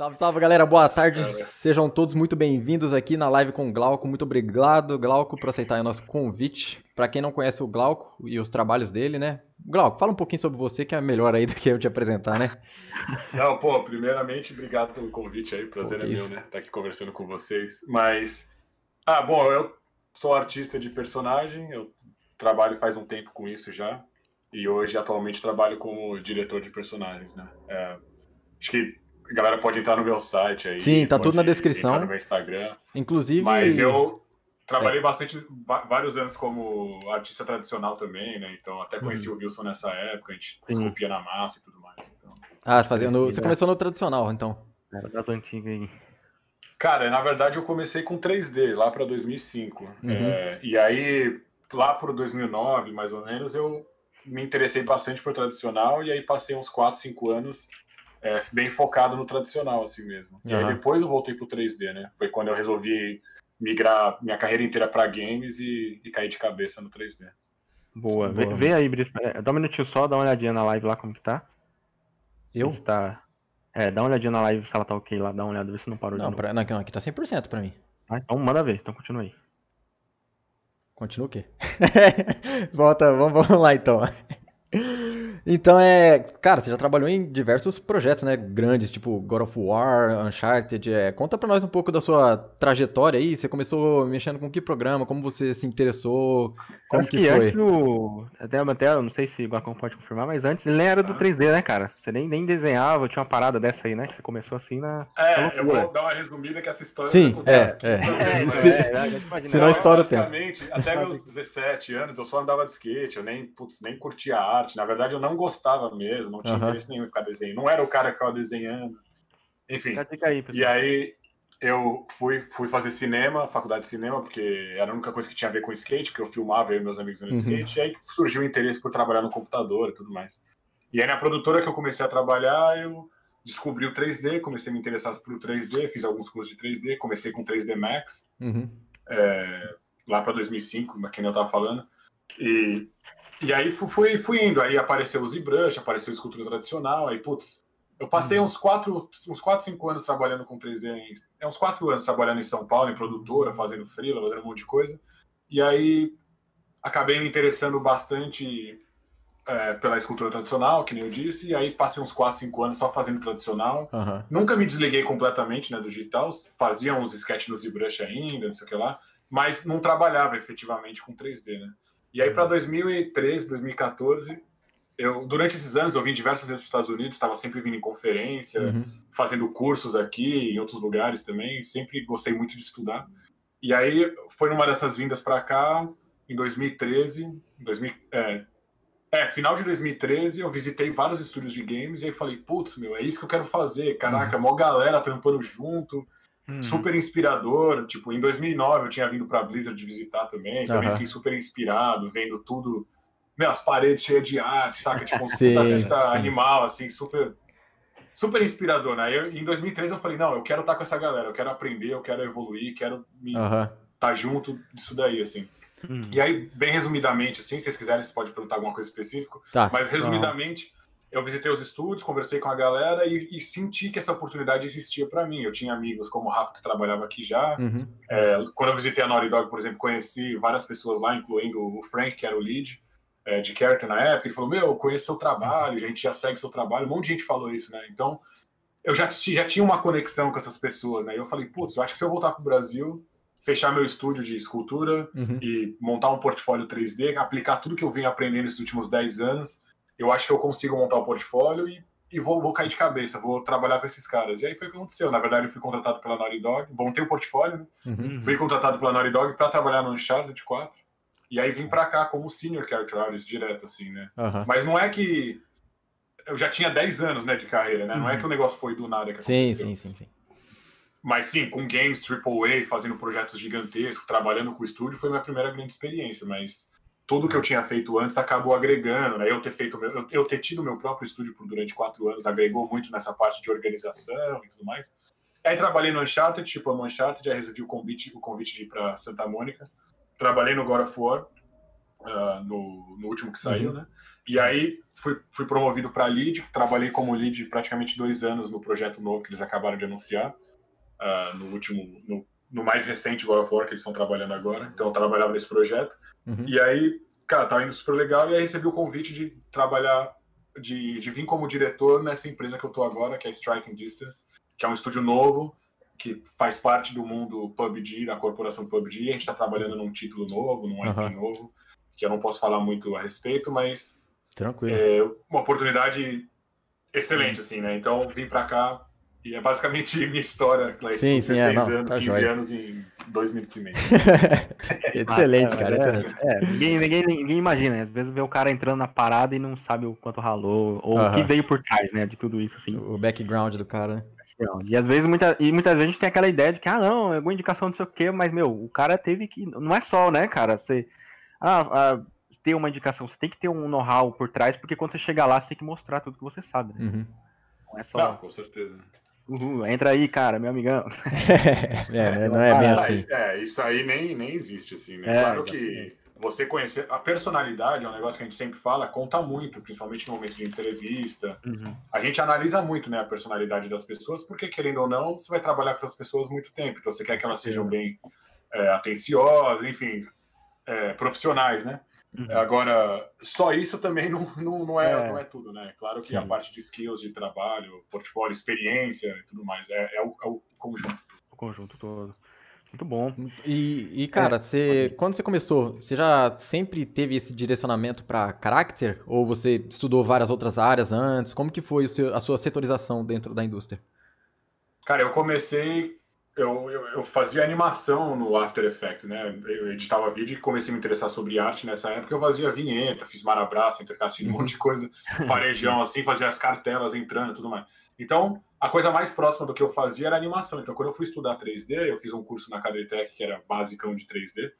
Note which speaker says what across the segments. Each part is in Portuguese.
Speaker 1: Salve, salve, galera. Boa tarde. Sejam todos muito bem-vindos aqui na live com o Glauco. Muito obrigado, Glauco, por aceitar o nosso convite. Para quem não conhece o Glauco e os trabalhos dele, né? Glauco, fala um pouquinho sobre você, que é melhor aí do que eu te apresentar, né?
Speaker 2: Não, pô, primeiramente, obrigado pelo convite aí. Prazer pô, é meu, né? Estar tá aqui conversando com vocês. Mas, ah, bom, eu sou artista de personagem, eu trabalho faz um tempo com isso já. E hoje, atualmente, trabalho como diretor de personagens, né? É, acho que a galera pode entrar no meu site aí.
Speaker 1: Sim, tá tudo na descrição.
Speaker 2: no meu Instagram.
Speaker 1: Inclusive.
Speaker 2: Mas eu trabalhei é. bastante, vários anos como artista tradicional também, né? Então até conheci uhum. o Wilson nessa época, a gente esculpia na massa e tudo mais. Então...
Speaker 1: Ah, fazendo. Você começou no tradicional, então.
Speaker 3: Era das antigas aí.
Speaker 2: Cara, na verdade eu comecei com 3D lá para 2005. Uhum. É, e aí, lá para 2009, mais ou menos, eu me interessei bastante por tradicional e aí passei uns 4, 5 anos é, bem focado no tradicional, assim mesmo. E uhum. aí depois eu voltei pro 3D, né? Foi quando eu resolvi migrar minha carreira inteira para games e, e cair de cabeça no 3D.
Speaker 3: Boa, Boa. Vê, vê, aí, Brice. É, dá um minutinho só, dá uma olhadinha na live lá como que tá.
Speaker 1: Eu?
Speaker 3: Tá... É, dá uma olhadinha na live se ela tá ok lá, dá uma olhada, vê se não parou
Speaker 1: não,
Speaker 3: de novo.
Speaker 1: Pra, não, aqui tá 100% pra mim.
Speaker 3: Ah, então manda ver, então continua aí.
Speaker 1: Continua o quê? Volta, vamos, vamos lá então. Então é. Cara, você já trabalhou em diversos projetos, né? Grandes, tipo God of War, Uncharted. É, conta pra nós um pouco da sua trajetória aí. Você começou mexendo com que programa? Como você se interessou? Como
Speaker 3: Acho que, que foi? antes o. Até, até, não sei se o Guacão pode confirmar, mas antes ele nem era do 3D, né, cara? Você nem, nem desenhava, tinha uma parada dessa aí, né? Que você começou assim na.
Speaker 2: É, eu vou dar uma resumida que essa história.
Speaker 1: Sim, é, é. é, é, Senão a história tem.
Speaker 2: Até meus 17 anos eu só andava de skate, eu nem, putz, nem curtia arte. Na verdade, eu não gostava mesmo, não tinha uhum. interesse nenhum em ficar desenhando. Não era o cara que ficava desenhando. Enfim.
Speaker 3: Aí,
Speaker 2: e aí eu fui, fui fazer cinema, faculdade de cinema, porque era a única coisa que tinha a ver com skate, porque eu filmava eu e meus amigos no uhum. skate, e aí surgiu o interesse por trabalhar no computador e tudo mais. E aí na produtora que eu comecei a trabalhar, eu descobri o 3D, comecei a me interessar pelo 3D, fiz alguns cursos de 3D, comecei com 3D Max, uhum. é, lá para 2005, quem eu estava falando, e e aí fui, fui indo, aí apareceu o ZBrush, apareceu a escultura tradicional, aí, putz, eu passei uhum. uns 4, uns 4, 5 anos trabalhando com 3D, em, é uns 4 anos trabalhando em São Paulo, em produtora, fazendo freela, fazendo um monte de coisa, e aí acabei me interessando bastante é, pela escultura tradicional, que nem eu disse, e aí passei uns 4, 5 anos só fazendo tradicional. Uhum. Nunca me desliguei completamente né, do digital, fazia uns sketches no ZBrush ainda, não sei o que lá, mas não trabalhava efetivamente com 3D, né? E aí, para 2013, 2014, eu, durante esses anos, eu vim diversas vezes para os Estados Unidos, estava sempre vindo em conferência, uhum. fazendo cursos aqui, em outros lugares também, sempre gostei muito de estudar. E aí, foi numa dessas vindas para cá, em 2013, 2000, é, é, final de 2013, eu visitei vários estúdios de games e aí falei, putz, meu, é isso que eu quero fazer. Caraca, uhum. mó galera trampando junto, Hum. Super inspirador. Tipo, em 2009 eu tinha vindo pra Blizzard visitar também. Também uhum. fiquei super inspirado, vendo tudo. Meu, as paredes cheias de arte, saca? Tipo, um sim, artista sim. animal, assim, super. Super inspirador, né? Eu, em 2013 eu falei, não, eu quero estar com essa galera, eu quero aprender, eu quero evoluir, quero me uhum. estar junto disso daí, assim. Hum. E aí, bem resumidamente, assim, se vocês quiserem, vocês podem perguntar alguma coisa específica. Tá. Mas resumidamente, eu visitei os estúdios, conversei com a galera e, e senti que essa oportunidade existia para mim. Eu tinha amigos como o Rafa, que trabalhava aqui já. Uhum. É, quando eu visitei a Naughty Dog, por exemplo, conheci várias pessoas lá, incluindo o Frank, que era o lead é, de character na época. Ele falou: Meu, eu conheço seu trabalho, a gente já segue seu trabalho. Um monte de gente falou isso, né? Então, eu já, já tinha uma conexão com essas pessoas, né? E eu falei: Putz, eu acho que se eu voltar para o Brasil, fechar meu estúdio de escultura uhum. e montar um portfólio 3D, aplicar tudo que eu venho aprendendo nesses últimos 10 anos eu acho que eu consigo montar o um portfólio e, e vou, vou, cair de cabeça, vou trabalhar com esses caras. E aí foi o que aconteceu. Na verdade, eu fui contratado pela Naughty Dog, montei o portfólio, né? Uhum. Fui contratado pela Naughty Dog para trabalhar no Uncharted 4. E aí vim para cá como senior character artist direto, assim, né? Uhum. Mas não é que eu já tinha 10 anos, né, de carreira, né? Não é uhum. que o negócio foi do nada que
Speaker 1: sim, aconteceu. Sim, sim, sim.
Speaker 2: Mas sim, com games AAA, fazendo projetos gigantescos, trabalhando com o estúdio, foi minha primeira grande experiência, mas tudo que eu tinha feito antes acabou agregando, né? Eu ter feito, meu, eu, ter tido meu próprio estúdio por durante quatro anos agregou muito nessa parte de organização e tudo mais. Aí trabalhei no Uncharted, tipo no Uncharted, já resolvi o convite, o convite de ir para Santa Mônica. Trabalhei no God of War. uh, no, no último que saiu, uhum. né? E aí fui, fui promovido para lead, trabalhei como lead praticamente dois anos no projeto novo que eles acabaram de anunciar, uh, no último, no, no, mais recente God of War que eles estão trabalhando agora. Então eu trabalhava nesse projeto. Uhum. E aí, cara, tava indo super legal e aí recebi o convite de trabalhar, de, de vir como diretor nessa empresa que eu tô agora, que é Striking Distance, que é um estúdio novo, que faz parte do mundo PUBG, da corporação PUBG. A gente está trabalhando num título novo, num IP uhum. novo, que eu não posso falar muito a respeito, mas
Speaker 1: Tranquilo.
Speaker 2: é uma oportunidade excelente, assim, né? Então vim para cá e é basicamente minha história, like,
Speaker 1: sim, sim, é, não,
Speaker 2: anos, tá 15 joia. anos em dois minutos e meio.
Speaker 1: excelente, cara, é, excelente.
Speaker 3: É, ninguém, ninguém, ninguém imagina, né? Às vezes vê o cara entrando na parada e não sabe o quanto ralou, ou o que veio por trás, né, de tudo isso, assim.
Speaker 1: O background do cara, né?
Speaker 3: E às vezes, muita, e muitas vezes a gente tem aquela ideia de que, ah, não, é alguma indicação não sei o quê, mas, meu, o cara teve que. Não é só, né, cara? Você. Ah, ah ter uma indicação, você tem que ter um know-how por trás, porque quando você chegar lá, você tem que mostrar tudo que você sabe, né?
Speaker 1: Uhum.
Speaker 2: Não é só. Não, com certeza.
Speaker 3: Uhum, entra aí, cara, meu amigão.
Speaker 1: é, né? não é bem
Speaker 2: ah,
Speaker 1: assim.
Speaker 2: É, isso aí nem, nem existe, assim, né? É, claro que você conhecer. A personalidade é um negócio que a gente sempre fala, conta muito, principalmente no momento de entrevista. Uhum. A gente analisa muito né, a personalidade das pessoas, porque, querendo ou não, você vai trabalhar com essas pessoas muito tempo. Então, você quer que elas sejam bem é, atenciosas, enfim, é, profissionais, né? Uhum. Agora, só isso também não, não, não, é, é. não é tudo, né? Claro que Sim. a parte de skills de trabalho, portfólio, experiência e tudo mais, é, é, o, é o conjunto.
Speaker 3: O conjunto todo. Muito bom.
Speaker 1: E, e cara, é. você, quando você começou, você já sempre teve esse direcionamento para caráter? Ou você estudou várias outras áreas antes? Como que foi seu, a sua setorização dentro da indústria?
Speaker 2: Cara, eu comecei eu, eu, eu, fazia animação no After Effects, né? Eu editava vídeo e comecei a me interessar sobre arte nessa época. Eu fazia vinheta, fiz marabraça, intercastilho, um monte de coisa, farejão assim, fazia as cartelas entrando e tudo mais. Então, a coisa mais próxima do que eu fazia era animação. Então, quando eu fui estudar 3D, eu fiz um curso na Cadretec que era basicão de 3D.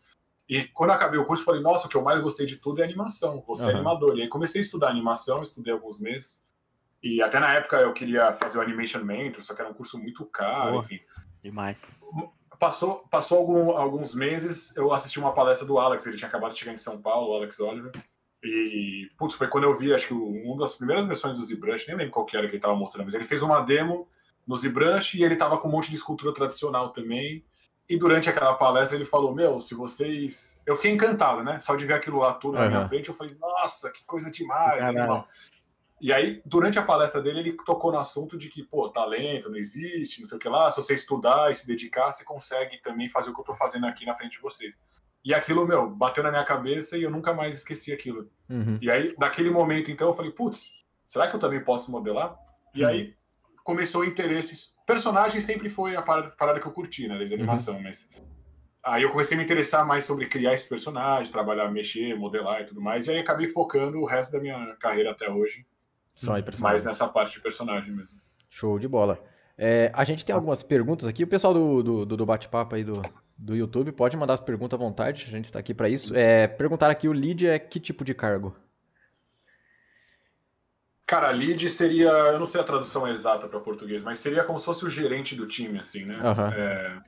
Speaker 2: E quando acabei o curso, falei, nossa, o que eu mais gostei de tudo é animação, vou ser uhum. animador. E aí comecei a estudar animação, estudei alguns meses. E até na época eu queria fazer o Animation Mentor, só que era um curso muito caro, Boa. enfim.
Speaker 3: Demais.
Speaker 2: Passou, passou algum, alguns meses, eu assisti uma palestra do Alex, ele tinha acabado de chegar em São Paulo, o Alex Oliver. E, putz, foi quando eu vi, acho que uma das primeiras versões do ZBrush, nem lembro qual que era que ele tava mostrando, mas ele fez uma demo no ZBrush e ele tava com um monte de escultura tradicional também. E durante aquela palestra ele falou: Meu, se vocês. Eu fiquei encantado, né? Só de ver aquilo lá tudo uhum. na minha frente, eu falei: Nossa, que coisa demais. E aí, durante a palestra dele, ele tocou no assunto de que, pô, talento não existe, não sei o que lá. Se você estudar e se dedicar, você consegue também fazer o que eu tô fazendo aqui na frente de vocês. E aquilo, meu, bateu na minha cabeça e eu nunca mais esqueci aquilo.
Speaker 1: Uhum.
Speaker 2: E aí, naquele momento, então, eu falei, putz, será que eu também posso modelar? E uhum. aí começou o interesse. Personagem sempre foi a parada, parada que eu curti, né, desde animação, uhum. mas. Aí eu comecei a me interessar mais sobre criar esse personagem, trabalhar, mexer, modelar e tudo mais. E aí acabei focando o resto da minha carreira até hoje
Speaker 1: só em
Speaker 2: personagem. Mais nessa parte de personagem mesmo.
Speaker 1: Show de bola. É, a gente tem algumas perguntas aqui. O pessoal do, do, do bate-papo aí do, do YouTube pode mandar as perguntas à vontade, a gente está aqui para isso. É, perguntar aqui, o lead é que tipo de cargo?
Speaker 2: Cara, lead seria, eu não sei a tradução exata para português, mas seria como se fosse o gerente do time, assim, né?
Speaker 1: Uhum.
Speaker 2: É,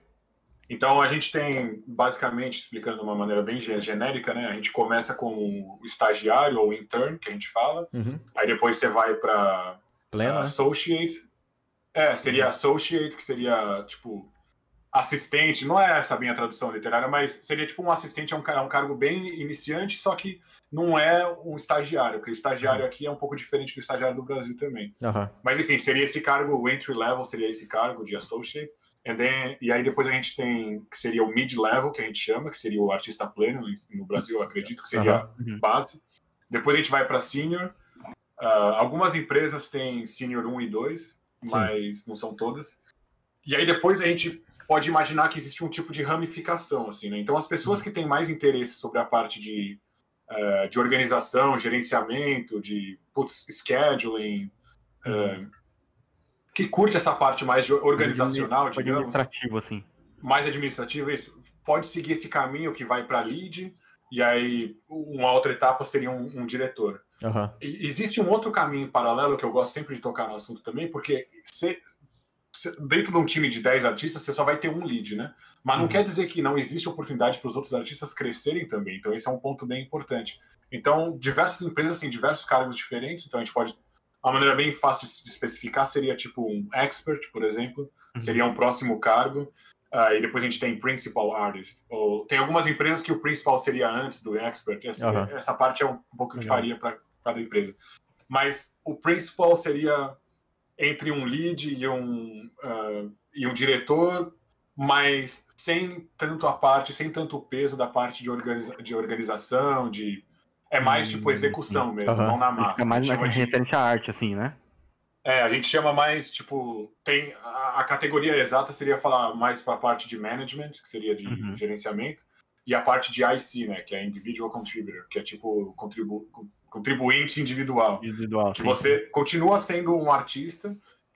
Speaker 2: então a gente tem, basicamente, explicando de uma maneira bem genérica, né? A gente começa com o estagiário ou intern, que a gente fala.
Speaker 1: Uhum.
Speaker 2: Aí depois você vai para
Speaker 1: uh,
Speaker 2: associate. É, seria uhum. associate, que seria tipo assistente. Não é essa a minha tradução literária, mas seria tipo um assistente, é um, é um cargo bem iniciante, só que não é um estagiário, porque o estagiário uhum. aqui é um pouco diferente do estagiário do Brasil também.
Speaker 1: Uhum.
Speaker 2: Mas enfim, seria esse cargo, o entry level seria esse cargo de associate. Then, e aí depois a gente tem que seria o mid-level, que a gente chama, que seria o artista pleno no Brasil, eu acredito que seria uhum. base. Depois a gente vai para senior. Uh, algumas empresas têm senior 1 e 2, mas Sim. não são todas. E aí depois a gente pode imaginar que existe um tipo de ramificação, assim, né? Então as pessoas uhum. que têm mais interesse sobre a parte de, uh, de organização, gerenciamento, de putz, scheduling, uh, que curte essa parte mais organizacional,
Speaker 3: mais digamos. Administrativo, assim.
Speaker 2: Mais administrativo, isso. Pode seguir esse caminho que vai para lead, e aí uma outra etapa seria um, um diretor.
Speaker 1: Uhum.
Speaker 2: existe um outro caminho paralelo que eu gosto sempre de tocar no assunto também, porque se, dentro de um time de 10 artistas, você só vai ter um lead, né? Mas não uhum. quer dizer que não existe oportunidade para os outros artistas crescerem também. Então, esse é um ponto bem importante. Então, diversas empresas têm diversos cargos diferentes, então a gente pode. Uma maneira bem fácil de especificar seria tipo um expert, por exemplo, uhum. seria um próximo cargo. Uh, e depois a gente tem principal artist. Ou tem algumas empresas que o principal seria antes do expert. Essa, uhum. essa parte é um, pouco que faria para cada empresa. Mas o principal seria entre um lead e um, uh, e um diretor, mas sem tanto a parte, sem tanto o peso da parte de, organiza de organização, de é mais tipo hum, execução mesmo, uhum. não na massa.
Speaker 3: É mais na referente à arte, assim, né?
Speaker 2: É, a gente chama mais, tipo, tem a, a categoria exata seria falar mais para a parte de management, que seria de uhum. gerenciamento, e a parte de IC, né, que é individual contributor, que é tipo contribu contribuinte individual.
Speaker 3: Individual.
Speaker 2: Que sim. você continua sendo um artista,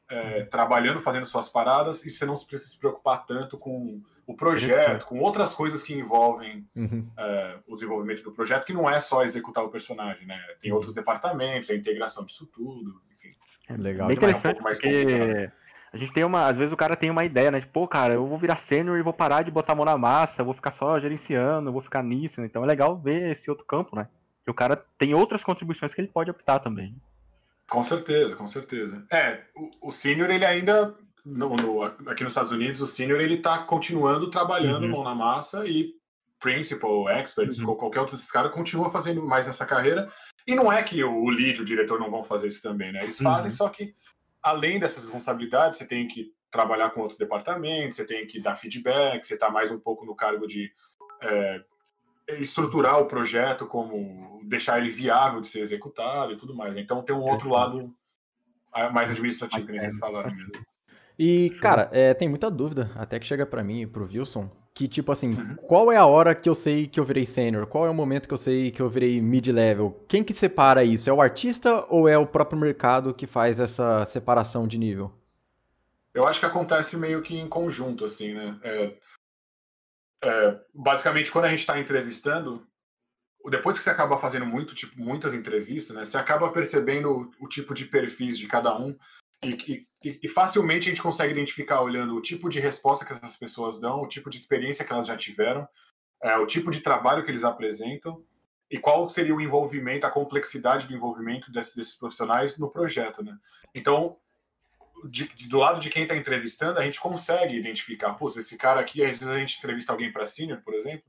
Speaker 2: é, uhum. trabalhando, fazendo suas paradas, e você não precisa se preocupar tanto com o projeto, com outras coisas que envolvem uhum. é, o desenvolvimento do projeto, que não é só executar o personagem, né? Tem uhum. outros departamentos, a integração disso tudo, enfim.
Speaker 3: É legal. Bem interessante, é um porque a gente tem uma, às vezes o cara tem uma ideia, né? Tipo, pô, cara, eu vou virar sênior e vou parar de botar a mão na massa, vou ficar só gerenciando, vou ficar nisso. Então é legal ver esse outro campo, né? Que o cara tem outras contribuições que ele pode optar também.
Speaker 2: Com certeza, com certeza. É, o, o sênior ele ainda no, no, aqui nos Estados Unidos, o senior ele está continuando trabalhando uhum. mão na massa e principal, expert, uhum. qualquer outro desses caras continua fazendo mais nessa carreira. E não é que o lead, o diretor não vão fazer isso também, né? Eles fazem, uhum. só que além dessas responsabilidades, você tem que trabalhar com outros departamentos, você tem que dar feedback, você está mais um pouco no cargo de é, estruturar o projeto, como deixar ele viável de ser executado e tudo mais. Então tem um outro lado mais administrativo, que nem vocês falaram mesmo.
Speaker 1: E, cara, é, tem muita dúvida, até que chega para mim e pro Wilson, que tipo assim, uhum. qual é a hora que eu sei que eu virei sênior? Qual é o momento que eu sei que eu virei mid-level? Quem que separa isso? É o artista ou é o próprio mercado que faz essa separação de nível?
Speaker 2: Eu acho que acontece meio que em conjunto, assim, né? É, é, basicamente, quando a gente está entrevistando, depois que você acaba fazendo muito, tipo, muitas entrevistas, né? Você acaba percebendo o, o tipo de perfis de cada um e, e, e, facilmente a gente consegue identificar olhando o tipo de resposta que essas pessoas dão, o tipo de experiência que elas já tiveram, é, o tipo de trabalho que eles apresentam e qual seria o envolvimento, a complexidade do envolvimento desses, desses profissionais no projeto, né? Então, de, de, do lado de quem está entrevistando, a gente consegue identificar, pô, esse cara aqui, às vezes a gente entrevista alguém para senior, por exemplo,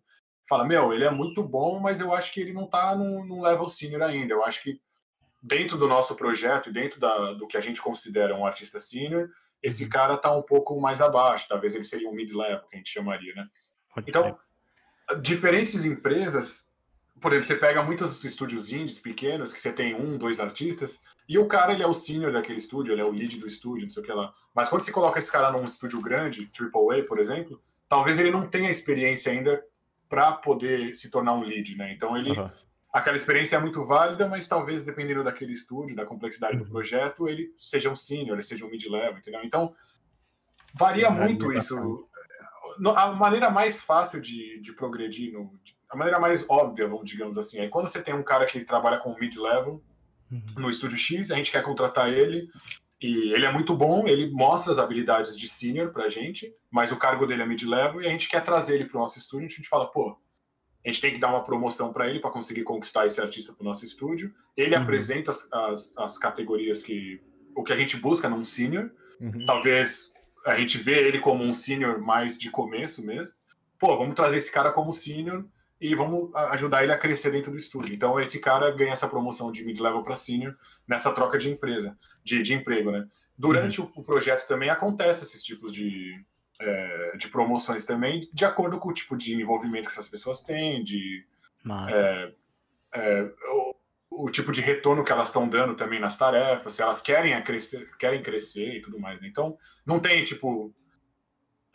Speaker 2: fala, meu, ele é muito bom, mas eu acho que ele não está num level senior ainda. Eu acho que dentro do nosso projeto e dentro da, do que a gente considera um artista senior, esse uhum. cara está um pouco mais abaixo, talvez ele seria um mid-level, que a gente chamaria, né? Então, diferentes empresas, por exemplo, você pega muitos estúdios indies pequenos, que você tem um, dois artistas, e o cara, ele é o senior daquele estúdio, ele é o lead do estúdio, não sei o que lá. Mas quando você coloca esse cara num estúdio grande, AAA, por exemplo, talvez ele não tenha experiência ainda para poder se tornar um lead, né? Então ele uhum aquela experiência é muito válida, mas talvez dependendo daquele estúdio, da complexidade do uhum. projeto, ele seja um senior, ele seja um mid-level, entendeu? Então, varia muito isso. A maneira mais fácil de, de progredir, no, a maneira mais óbvia, vamos digamos assim, é quando você tem um cara que trabalha com mid-level uhum. no estúdio X, a gente quer contratar ele, e ele é muito bom, ele mostra as habilidades de senior pra gente, mas o cargo dele é mid-level, e a gente quer trazer ele pro nosso estúdio, a gente fala, pô, a gente tem que dar uma promoção para ele para conseguir conquistar esse artista para o nosso estúdio. Ele uhum. apresenta as, as, as, categorias que o que a gente busca num senior. Uhum. Talvez a gente vê ele como um senior mais de começo mesmo. Pô, vamos trazer esse cara como senior e vamos ajudar ele a crescer dentro do estúdio. Então esse cara ganha essa promoção de mid-level para senior nessa troca de empresa, de, de emprego, né? Durante uhum. o, o projeto também acontece esses tipos de, é, de promoções também, de acordo com o tipo de envolvimento que essas pessoas têm, de é, é, o, o, tipo de retorno que elas estão dando também nas tarefas, se elas querem crescer, querem crescer e tudo mais. Né? Então, não tem tipo.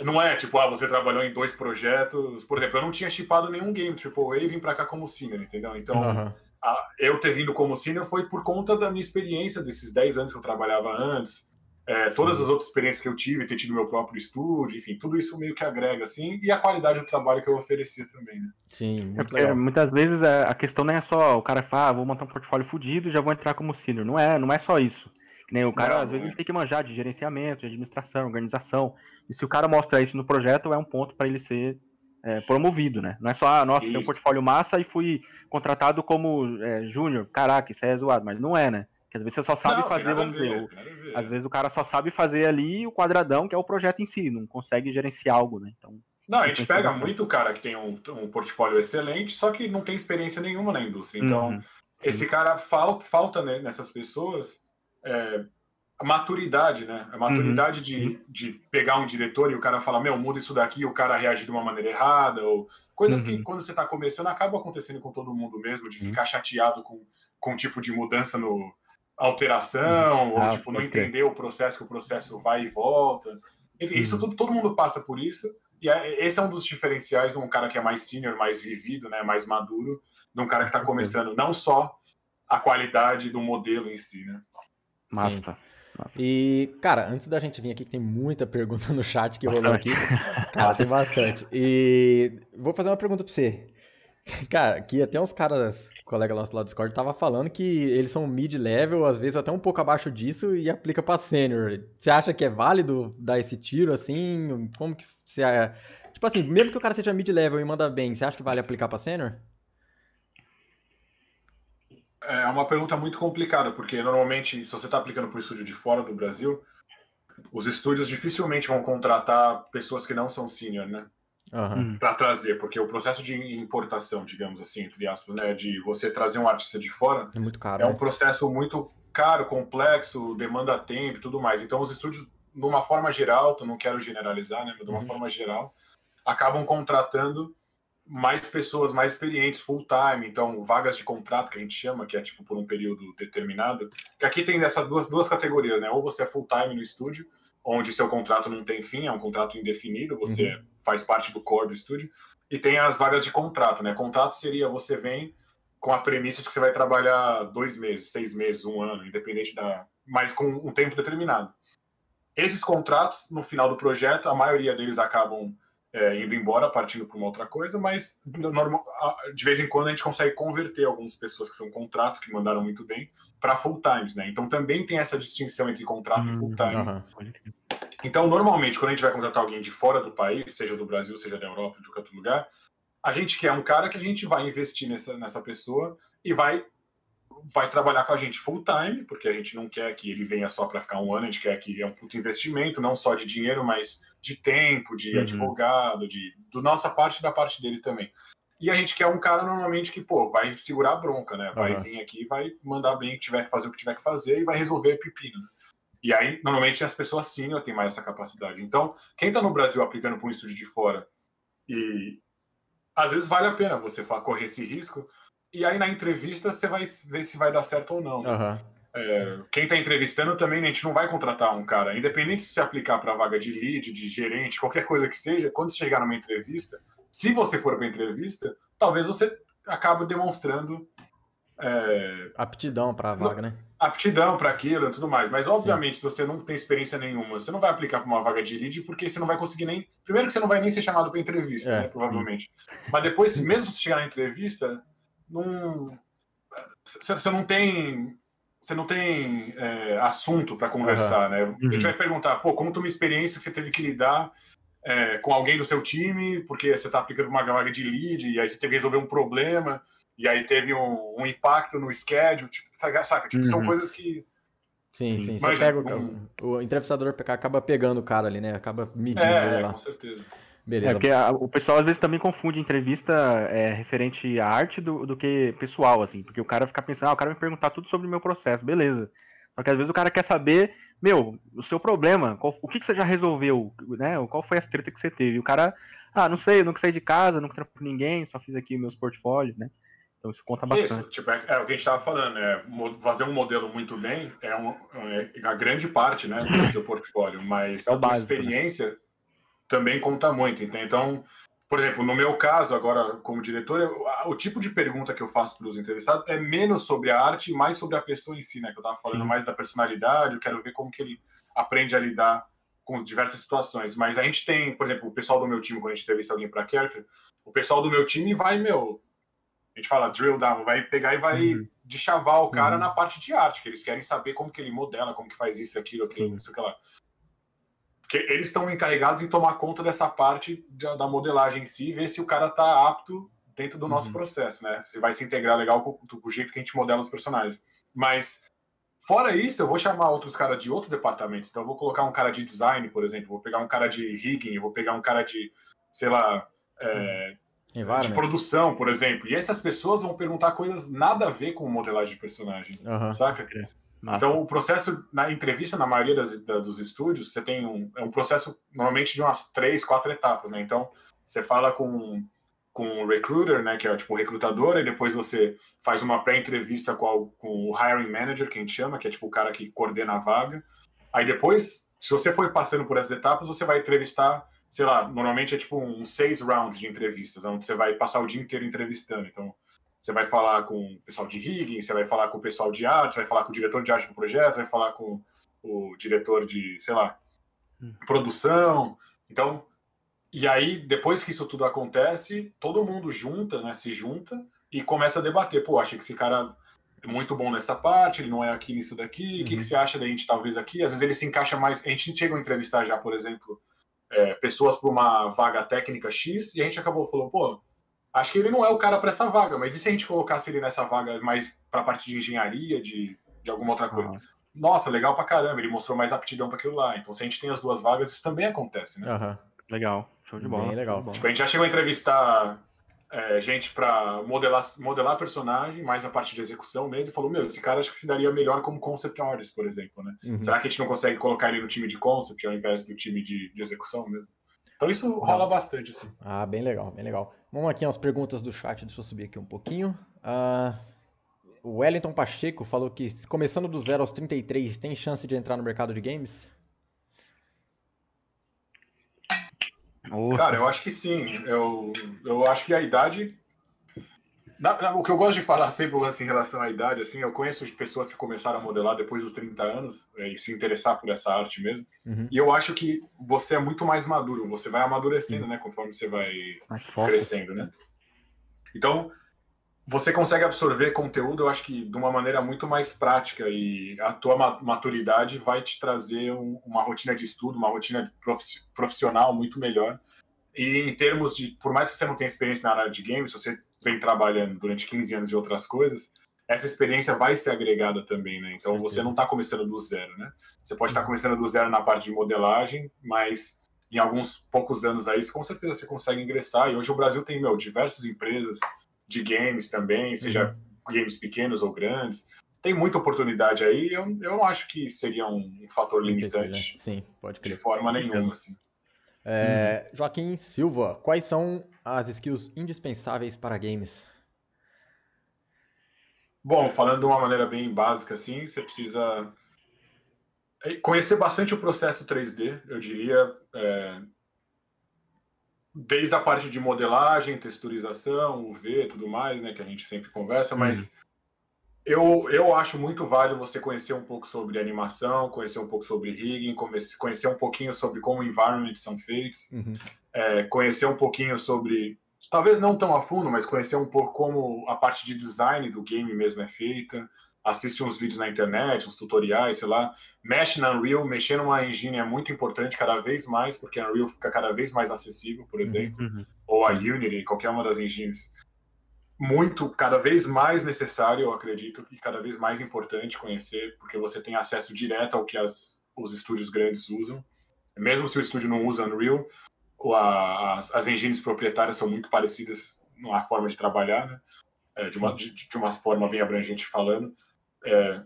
Speaker 2: Não é tipo, ah, você trabalhou em dois projetos. Por exemplo, eu não tinha chipado nenhum game AAA e vim para cá como senior, entendeu? Então, uhum. a, eu ter vindo como senior foi por conta da minha experiência desses 10 anos que eu trabalhava antes é, todas as outras experiências que eu tive, ter tido meu próprio estúdio, enfim, tudo isso meio que agrega, assim, e a qualidade do trabalho que eu oferecia também, né?
Speaker 3: Sim, muito é muitas vezes a questão não é só o cara fala, ah, vou montar um portfólio fudido e já vou entrar como senior. Não é, não é só isso. Nem o cara,
Speaker 2: Não,
Speaker 3: às vezes,
Speaker 2: é.
Speaker 3: ele tem que manjar de gerenciamento, de administração, organização. E se o cara mostra isso no projeto, é um ponto para ele ser é, promovido, né? Não é só, ah, nossa, tem um portfólio massa e fui contratado como é, júnior. Caraca, isso é zoado, mas não é, né? Porque às vezes você só sabe
Speaker 2: Não,
Speaker 3: fazer, vamos
Speaker 2: ver,
Speaker 3: o- às vezes o cara só sabe fazer ali o quadradão, que é o projeto em si, não consegue gerenciar algo, né? Então,
Speaker 2: Não, a gente
Speaker 3: que
Speaker 2: pega muito cara que tem um, um portfólio excelente, só que não tem experiência nenhuma na indústria. Então,
Speaker 3: uhum,
Speaker 2: esse cara falta, falta né, nessas pessoas é, a maturidade, né? A maturidade de, de pegar um diretor e o cara falar, meu, muda isso daqui, e o cara reage de uma maneira errada, ou coisas que
Speaker 3: Uhum.
Speaker 2: quando você tá começando acaba acontecendo com todo mundo mesmo, de
Speaker 3: Uhum.
Speaker 2: ficar chateado com, com um tipo de mudança no alteração, ou
Speaker 3: Ah,
Speaker 2: tipo, não
Speaker 3: crer.
Speaker 2: entender o processo, que o processo vai e volta. Enfim, isso
Speaker 3: Uhum.
Speaker 2: tudo, todo mundo passa por isso. E é- esse é um dos diferenciais de um cara que é mais senior, mais vivido, né, mais maduro, de um cara que está começando não só a qualidade do modelo em si, né?
Speaker 3: massa. massa.
Speaker 1: E, cara, antes da gente vir aqui, que tem muita pergunta no chat que rolou aqui. Cara, tem bastante. E vou fazer uma pergunta pra você. Cara, que até uns caras, colega nosso lá do Discord, tava falando que eles são mid-level, às vezes até um pouco abaixo disso, e aplica pra sênior. Você acha que é válido dar esse tiro assim? Como que você. é- Tipo assim, mesmo que o cara seja mid-level e manda bem, você acha que vale aplicar pra sênior?
Speaker 2: É uma pergunta muito complicada, porque normalmente, se você está aplicando para estúdio de fora do Brasil, os estúdios dificilmente vão contratar pessoas que não são senior, né?
Speaker 3: Uhum.
Speaker 2: Para trazer, porque o processo de importação, digamos assim, entre aspas, né, de você trazer um artista de fora,
Speaker 1: É muito caro.
Speaker 2: é um
Speaker 1: né?
Speaker 2: processo muito caro, complexo, demanda tempo e tudo mais. Então, os estúdios, de uma forma geral, eu não quero generalizar, né, mas de uma
Speaker 1: Uhum.
Speaker 2: forma geral, acabam contratando mais pessoas mais experientes, full time, então vagas de contrato que a gente chama, que é tipo por um período determinado. Que aqui tem essas duas, duas categorias, né? Ou você é full time no estúdio, onde seu contrato não tem fim, é um contrato indefinido, você faz parte do core do estúdio, e tem as vagas de contrato, né? Contrato seria você vem com a premissa de que você vai trabalhar dois meses, seis meses, um ano, independente da. mas com um tempo determinado. Esses contratos, no final do projeto, a maioria deles acabam é, indo embora, partindo para uma outra coisa, mas de vez em quando a gente consegue converter algumas pessoas que são contratos, que mandaram muito bem, para full times, né? Então também tem essa distinção entre contrato e full
Speaker 3: Uhum.
Speaker 2: time.
Speaker 1: Aham.
Speaker 2: Então, normalmente, quando a gente vai contratar alguém de fora do país, seja do Brasil, seja da Europa, de qualquer outro lugar, a gente quer um cara que a gente vai investir nessa, nessa pessoa e vai vai trabalhar com a gente full time, porque a gente não quer que ele venha só para ficar um ano, a gente quer que é um puto investimento, não só de dinheiro, mas de tempo, de
Speaker 3: Uhum.
Speaker 2: advogado, de do nossa parte e da parte dele também. E a gente quer um cara normalmente que, pô, vai segurar a bronca, né? Vai
Speaker 1: Aham.
Speaker 2: vir aqui, vai mandar bem, tiver que fazer o que tiver que fazer e vai resolver pepino. né? E aí, normalmente, as pessoas senior têm mais essa capacidade. Então, quem está no Brasil aplicando para um estúdio de fora e às vezes vale a pena você correr esse risco. E aí, na entrevista, você vai ver se vai dar certo ou não.
Speaker 1: Aham.
Speaker 2: É, quem está entrevistando também, né, a gente não vai contratar um cara, independente se você aplicar para vaga de lead, de gerente, qualquer coisa que seja, quando você chegar numa entrevista, se você for para entrevista, talvez você acabe demonstrando é,
Speaker 1: Aptidão pra vaga, né?
Speaker 2: aptidão para aquilo e tudo mais. Mas, obviamente, se você não tem experiência nenhuma, você não vai aplicar para uma vaga de lead, porque você não vai conseguir nem. Primeiro, que você não vai nem ser chamado para entrevista,
Speaker 1: É.
Speaker 2: né, provavelmente. Mas depois, mesmo se você chegar na entrevista, não. Você não tem. Você não tem é, assunto para conversar, né? A gente vai perguntar, pô, como uma experiência que você teve que lidar é, com alguém do seu time, porque você está aplicando uma vaga de lead, e aí você teve que resolver um problema, e aí teve um, um impacto no schedule, tipo, saca? saca? Tipo, São
Speaker 3: Uhum.
Speaker 2: coisas que.
Speaker 1: Sim,
Speaker 3: Sim.
Speaker 1: sim. Você pega o,
Speaker 2: um-
Speaker 1: o entrevistador acaba pegando o cara ali, né? Acaba medindo
Speaker 2: É,
Speaker 1: ele
Speaker 2: é,
Speaker 1: lá.
Speaker 2: com certeza.
Speaker 3: É,
Speaker 1: Beleza.
Speaker 3: porque a- o pessoal às vezes também confunde entrevista é, referente à arte do, do que pessoal, assim. Porque o cara fica pensando, ah, o cara vai me perguntar tudo sobre o meu processo, beleza. Só que às vezes o cara quer saber, meu, o seu problema, qual- o que, que você já resolveu, né? Qual foi as treta que você teve? E o cara, ah, não sei, eu nunca saí de casa, nunca trampo com ninguém, só fiz aqui meus portfólios, né? Então isso conta bastante.
Speaker 2: Isso, tipo, é, é o que a gente estava falando, é, fazer um modelo muito bem é, um, é a grande parte né, do seu portfólio, mas
Speaker 3: É
Speaker 2: a
Speaker 3: básico, né?
Speaker 2: experiência também conta muito. Então, por exemplo, no meu caso, agora como diretor, eu- o tipo de pergunta que eu faço para os entrevistados é menos sobre a arte e mais sobre a pessoa em si, né? Que eu estava falando
Speaker 3: Sim.
Speaker 2: mais da personalidade, eu quero ver como que ele aprende a lidar com diversas situações. Mas a gente tem, por exemplo, o pessoal do meu time, quando a gente entrevista alguém para character, o pessoal do meu time vai, meu, a gente fala drill down, vai pegar e vai uhum. de chavar o cara uhum. na parte de arte, que eles querem saber como que ele modela, como que faz isso, aquilo, aquilo, uhum. isso, aquilo lá. Porque eles estão encarregados em tomar conta dessa parte da modelagem em si e ver se o cara tá apto dentro do nosso uhum. processo, né? Se vai se integrar legal com, com, o jeito que a gente modela os personagens. Mas, fora isso, eu vou chamar outros caras de outros departamentos. Então, eu vou colocar um cara de design, por exemplo, vou pegar um cara de rigging, vou pegar um cara de, sei lá, é, de produção, por exemplo. E essas pessoas vão perguntar coisas nada a ver com modelagem de personagem, uhum. saca? Massa. Então, o processo na entrevista, na maioria das, da, dos estúdios, você tem um, é um processo normalmente de umas três, quatro etapas, né? Então, você fala com, com o recruiter, né, que é tipo o recrutador, e depois você faz uma pré-entrevista com, com, o hiring manager, que a gente chama, que é tipo o cara que coordena a vaga. Aí depois, se você for passando por essas etapas, você vai entrevistar, sei lá, normalmente é tipo uns seis rounds de entrevistas, onde você vai passar o dia inteiro entrevistando. Então, você vai falar com o pessoal de rigging, você vai falar com o pessoal de arte, você vai falar com o diretor de arte do projeto, você vai falar com o diretor de, sei lá, hum. produção. Então, e aí, depois que isso tudo acontece, todo mundo junta, né, se junta e começa a debater. Pô, achei que esse cara é muito bom nessa parte, ele não é aqui nisso daqui, o uhum. que, que, uhum. você acha da gente talvez aqui? Às vezes ele se encaixa mais. A gente chegou a entrevistar já, por exemplo, é, pessoas para uma vaga técnica X, e a gente acabou falando, pô, acho que ele não é o cara para essa vaga, mas e se a gente colocasse ele nessa vaga mais para a parte de engenharia, de, de alguma outra coisa? Uhum. Nossa, legal pra caramba, ele mostrou mais aptidão para aquilo lá. Então, se a gente tem as duas vagas, isso também acontece, né?
Speaker 3: Uhum. Legal, show de bola.
Speaker 1: Bem legal.
Speaker 2: Tipo, a gente já chegou a entrevistar é, gente para modelar, modelar personagem, mais a parte de execução mesmo, e falou: Meu, esse cara acho que se daria melhor como concept artist, por exemplo, né? Uhum. Será que a gente não consegue colocar ele no time de concept ao invés do time de, de execução mesmo? Então isso rola bastante, assim.
Speaker 1: Ah, bem legal, bem legal. Vamos aqui as perguntas do chat, deixa eu subir aqui um pouquinho. Uh, o Wellington Pacheco falou que começando do zero aos 33, tem chance de entrar no mercado de games?
Speaker 2: Cara, eu acho que sim. Eu, eu acho que a idade na, na, o que eu gosto de falar sempre em relação à idade, assim, eu conheço pessoas que começaram a modelar depois dos 30 anos é, e se interessar por essa arte mesmo. Uhum. E eu acho que você é muito mais maduro, você vai amadurecendo, uhum. né, conforme você vai crescendo, né? Então, você consegue absorver conteúdo, eu acho que de uma maneira muito mais prática e a tua maturidade vai te trazer um, uma rotina de estudo, uma rotina profissional muito melhor. E em termos de, por mais que você não tenha experiência na área de games, se você vem trabalhando durante 15 anos e outras coisas, essa experiência vai ser agregada também, né? Então você não está começando do zero, né? Você pode estar tá começando do zero na parte de modelagem, mas em alguns poucos anos aí, com certeza você consegue ingressar. E hoje o Brasil tem, meu, diversas empresas de games também, seja uhum. games pequenos ou grandes. Tem muita oportunidade aí. Eu, eu não acho que seria um, um fator limitante.
Speaker 1: Sim, pode crer.
Speaker 2: De forma nenhuma, assim.
Speaker 1: É, hum. Joaquim Silva, quais são as skills indispensáveis para games?
Speaker 2: Bom, falando de uma maneira bem básica, assim, você precisa é, conhecer bastante o processo 3D, eu diria, é, desde a parte de modelagem, texturização, UV, tudo mais, né, que a gente sempre conversa, mas hum eu, eu acho muito válido você conhecer um pouco sobre animação, conhecer um pouco sobre rigging, conhecer um pouquinho sobre como environments são feitos, uhum. é, conhecer um pouquinho sobre, talvez não tão a fundo, mas conhecer um pouco como a parte de design do game mesmo é feita. Assiste uns vídeos na internet, uns tutoriais, sei lá. Mexe na Unreal, mexer numa engine é muito importante cada vez mais, porque a Unreal fica cada vez mais acessível, por uhum, exemplo. Uhum. Ou a Unity, qualquer uma das engines muito, cada vez mais necessário, eu acredito, e cada vez mais importante conhecer, porque você tem acesso direto ao que as, os estúdios grandes usam. Mesmo se o estúdio não usa Unreal, a, as, as engines proprietárias são muito parecidas na forma de trabalhar, né? É, de, uma, de, de, uma forma bem abrangente falando. É,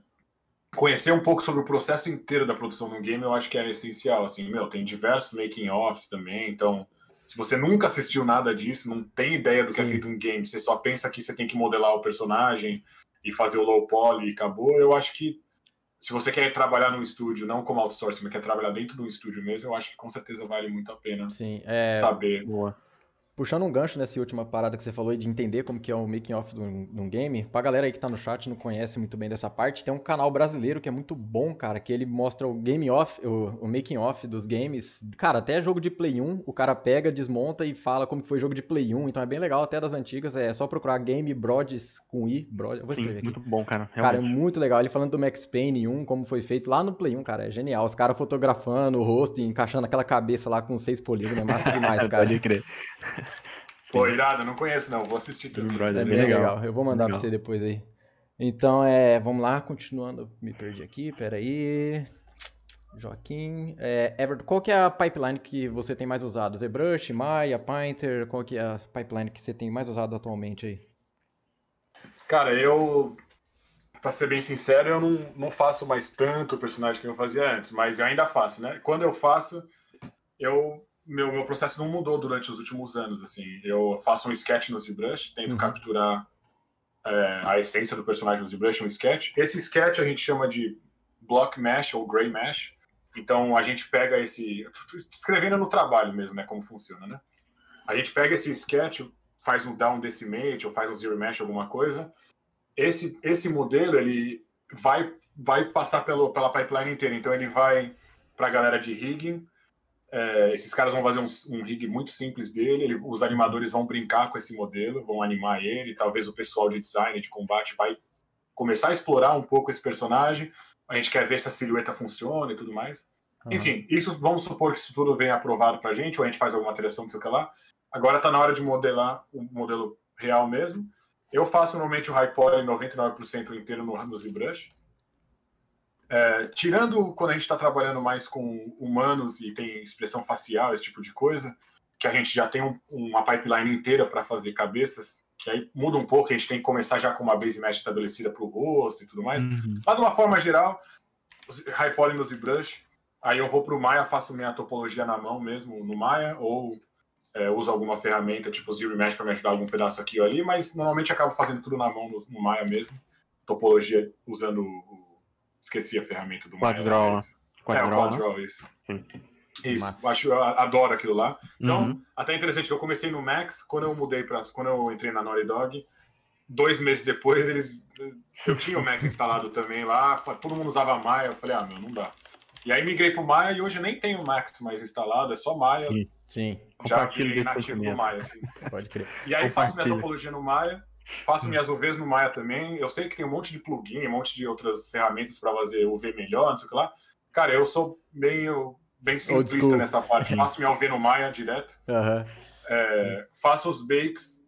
Speaker 2: conhecer um pouco sobre o processo inteiro da produção de um game, eu acho que é essencial. Assim, meu, tem diversos making-offs também, então se você nunca assistiu nada disso, não tem ideia do que é feito um game, você só pensa que você tem que modelar o personagem e fazer o low poly e acabou, eu acho que se você quer trabalhar num estúdio, não como outsourcing, mas quer trabalhar dentro de um estúdio mesmo, eu acho que com certeza vale muito a pena
Speaker 1: Sim, é...
Speaker 2: saber.
Speaker 1: Boa. Puxando um gancho nessa última parada que você falou de entender como que é o making off de um, game, pra galera aí que tá no chat não conhece muito bem dessa parte, tem um canal brasileiro que é muito bom, cara, que ele mostra o game off, o, o making off dos games. Cara, até jogo de Play 1, o cara pega, desmonta e fala como que foi jogo de Play 1, então é bem legal, até das antigas, é só procurar Game Broads com i, Broad, eu vou escrever
Speaker 3: Sim,
Speaker 1: aqui.
Speaker 3: muito bom, cara.
Speaker 1: Cara, é
Speaker 3: realmente.
Speaker 1: muito legal. Ele falando do Max Payne 1, como foi feito lá no Play 1, cara, é genial. Os caras fotografando o rosto e encaixando aquela cabeça lá com seis polígonos, é massa demais, cara.
Speaker 3: Pode crer.
Speaker 2: Pô, irado, não conheço não, vou assistir também.
Speaker 3: Brother,
Speaker 1: É
Speaker 3: bem
Speaker 1: bem legal.
Speaker 3: legal.
Speaker 1: Eu vou mandar
Speaker 3: Legal.
Speaker 1: pra você depois aí. Então, é, vamos lá, continuando. Me perdi aqui, peraí. Joaquim. É, Everton, qual que é a pipeline que você tem mais usado? ZBrush, Maya, Painter? Qual que é a pipeline que você tem mais usado atualmente aí?
Speaker 2: Cara, eu, pra ser bem sincero, eu não, não faço mais tanto personagem que eu fazia antes, mas eu ainda faço, né? Quando eu faço, eu meu, meu processo não mudou durante os últimos anos, assim. Eu faço um sketch no ZBrush, tento
Speaker 1: Uhum.
Speaker 2: capturar é, a essência do personagem no ZBrush, um sketch. Esse sketch a gente chama de block mesh ou gray mesh. Então a gente pega esse, escrevendo no trabalho mesmo, né, como funciona, né? A gente pega esse sketch, faz um down decimate ou faz um zero mesh alguma coisa. Esse esse modelo ele vai vai passar pelo, pela pipeline inteira. Então ele vai para a galera de rigging. É, esses caras vão fazer um, um rig muito simples dele. ele- os animadores vão brincar com esse modelo, vão animar ele. Talvez o pessoal de design, de combate, vai começar a explorar um pouco esse personagem. A gente quer ver se a silhueta funciona e tudo mais.
Speaker 1: Aham.
Speaker 2: Enfim, isso vamos supor que isso tudo vem aprovado pra gente, ou a gente faz alguma alteração, não sei o que lá. Agora tá na hora de modelar o modelo real mesmo. Eu faço normalmente o high poly 99% inteiro no, no ZBrush. É, tirando quando a gente está trabalhando mais com humanos e tem expressão facial, esse tipo de coisa, que a gente já tem um- uma pipeline inteira para fazer cabeças, que aí muda um pouco, a gente tem que começar já com uma base mesh estabelecida para o rosto e tudo mais.
Speaker 3: Uhum.
Speaker 2: Mas de uma forma geral, poly no ZBrush, aí eu vou para o Maya, faço minha topologia na mão mesmo no Maya, ou é, uso alguma ferramenta tipo Zero Mesh para me ajudar algum pedaço aqui ou ali, mas normalmente acabo fazendo tudo na mão no, no Maya mesmo. Topologia usando o. Esqueci a ferramenta do Maya.
Speaker 3: Quaddraw,
Speaker 2: mas-
Speaker 3: Quaddraw,
Speaker 2: é, o
Speaker 3: né?
Speaker 2: Quaddraw, isso.
Speaker 3: Sim.
Speaker 2: Isso,
Speaker 1: Massa.
Speaker 2: acho, eu adoro aquilo lá. Então,
Speaker 3: Uhum.
Speaker 2: até interessante que eu comecei no Max, quando eu mudei para, quando eu entrei na Naughty Dog, dois meses depois eles, eu tinha o Max instalado também lá, todo mundo usava Maya, eu falei, ah, meu, não dá. E aí migrei pro Maya e hoje eu nem tenho o Max mais instalado, é só Maya,
Speaker 3: Sim.
Speaker 1: Sim,
Speaker 2: já virei nativo do. Maya, assim.
Speaker 1: pode crer.
Speaker 2: E aí faço minha topologia no Maya, faço minhas UVs no Maya também. Eu sei que tem um monte de plugin, um monte de outras ferramentas para fazer UV melhor, não sei o que lá. Cara, eu sou meio bem simplista nessa parte. Faço minha UV no Maya direto. É, faço os bakes.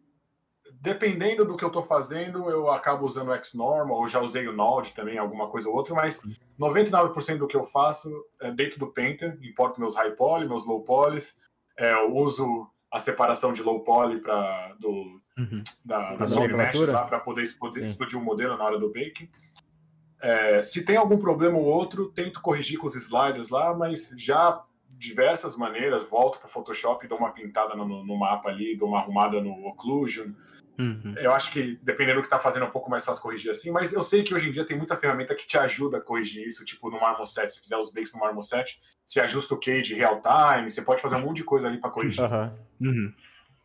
Speaker 2: Dependendo do que eu tô fazendo, eu acabo usando o Xnormal, ou já usei o Node também, alguma coisa ou outra, mas 99% do que eu faço é dentro do Painter, importo meus high poly, meus low polys, é, eu uso a separação de low poly para do
Speaker 3: Uhum.
Speaker 2: da,
Speaker 1: Da
Speaker 2: Sony Mesh lá para poder explodir, explodir o modelo na hora do baking. É, se tem algum problema ou outro, tento corrigir com os sliders lá, mas já diversas maneiras, volto para o Photoshop, dou uma pintada no, no mapa ali, dou uma arrumada no occlusion.
Speaker 3: Uhum.
Speaker 2: Eu acho que, dependendo do que está fazendo, é um pouco mais fácil corrigir assim, mas eu sei que hoje em dia tem muita ferramenta que te ajuda a corrigir isso, tipo no Marmoset, se fizer os bakes no Marmoset, se ajusta o cage real time, você pode fazer um monte de coisa ali para corrigir.
Speaker 1: Aham.
Speaker 3: Uhum.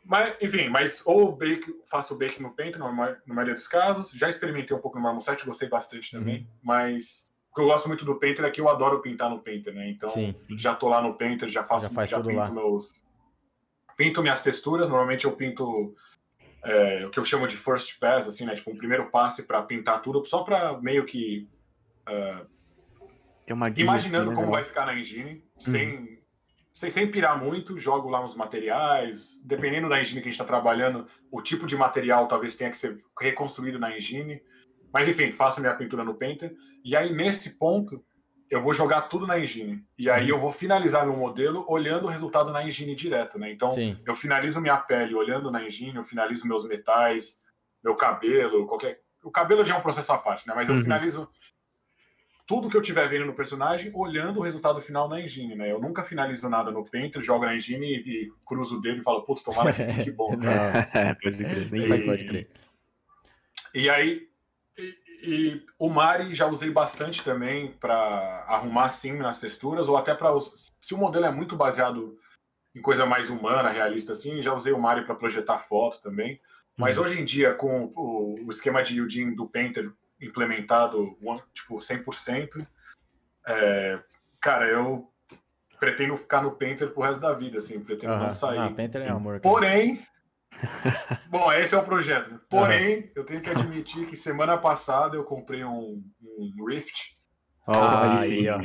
Speaker 2: Mas, enfim, mas ou bake, faço o bake no Paint, na, ma- na maioria dos casos. Já experimentei um pouco no Marmoset, gostei bastante também.
Speaker 1: Uhum.
Speaker 2: Mas o que eu gosto muito do Painter é que eu adoro pintar no Painter, né? Então,
Speaker 1: Sim.
Speaker 2: já tô lá no Painter, já faço,
Speaker 1: Já
Speaker 2: já, pinto
Speaker 1: lá.
Speaker 2: meus... Pinto minhas texturas, normalmente eu pinto é, o que eu chamo de first pass, assim, né? Tipo, um primeiro passe para pintar tudo, só para meio que
Speaker 3: guia
Speaker 2: imaginando
Speaker 3: aqui, né,
Speaker 2: como
Speaker 3: legal.
Speaker 2: vai ficar na engine, sem, sem, sem pirar muito, jogo lá uns materiais, dependendo da engine que a gente está trabalhando, o tipo de material talvez tenha que ser reconstruído na engine, mas enfim, faço minha pintura no Painter, e aí nesse ponto eu vou jogar tudo na engine, e aí eu vou finalizar meu modelo olhando o resultado na engine direto, né? Então
Speaker 1: Sim.
Speaker 2: eu finalizo minha pele olhando na engine, eu finalizo meus metais, meu cabelo, qualquer. O cabelo já é um processo à parte, né? Mas eu
Speaker 3: Uhum.
Speaker 2: finalizo tudo que eu tiver vendo no personagem olhando o resultado final na engine, né? Eu nunca finalizo nada no Painter, jogo na engine e, e cruzo o dedo e falo, putz, tomara que fique bom.
Speaker 1: Não,
Speaker 3: É, pode crer. Nem
Speaker 2: E-
Speaker 3: faz
Speaker 1: pode crer.
Speaker 2: E aí, e, e o Mari já usei bastante também para arrumar sim nas texturas, ou até para. Se o modelo é muito baseado em coisa mais humana, realista assim. Já usei o Mario para projetar foto também. Mas
Speaker 3: Uhum.
Speaker 2: hoje em dia, com o, esquema de Udin do Painter implementado tipo 100%, é, cara, eu pretendo ficar no Painter pro resto da vida, assim, pretendo
Speaker 1: Aham.
Speaker 2: não sair.
Speaker 1: Ah, Painter é amor.
Speaker 2: Porém, bom, esse é o projeto. né? Porém, eu tenho que admitir que semana passada eu comprei um, um Rift
Speaker 3: Ó,
Speaker 1: Ah,
Speaker 3: aí,
Speaker 1: ó.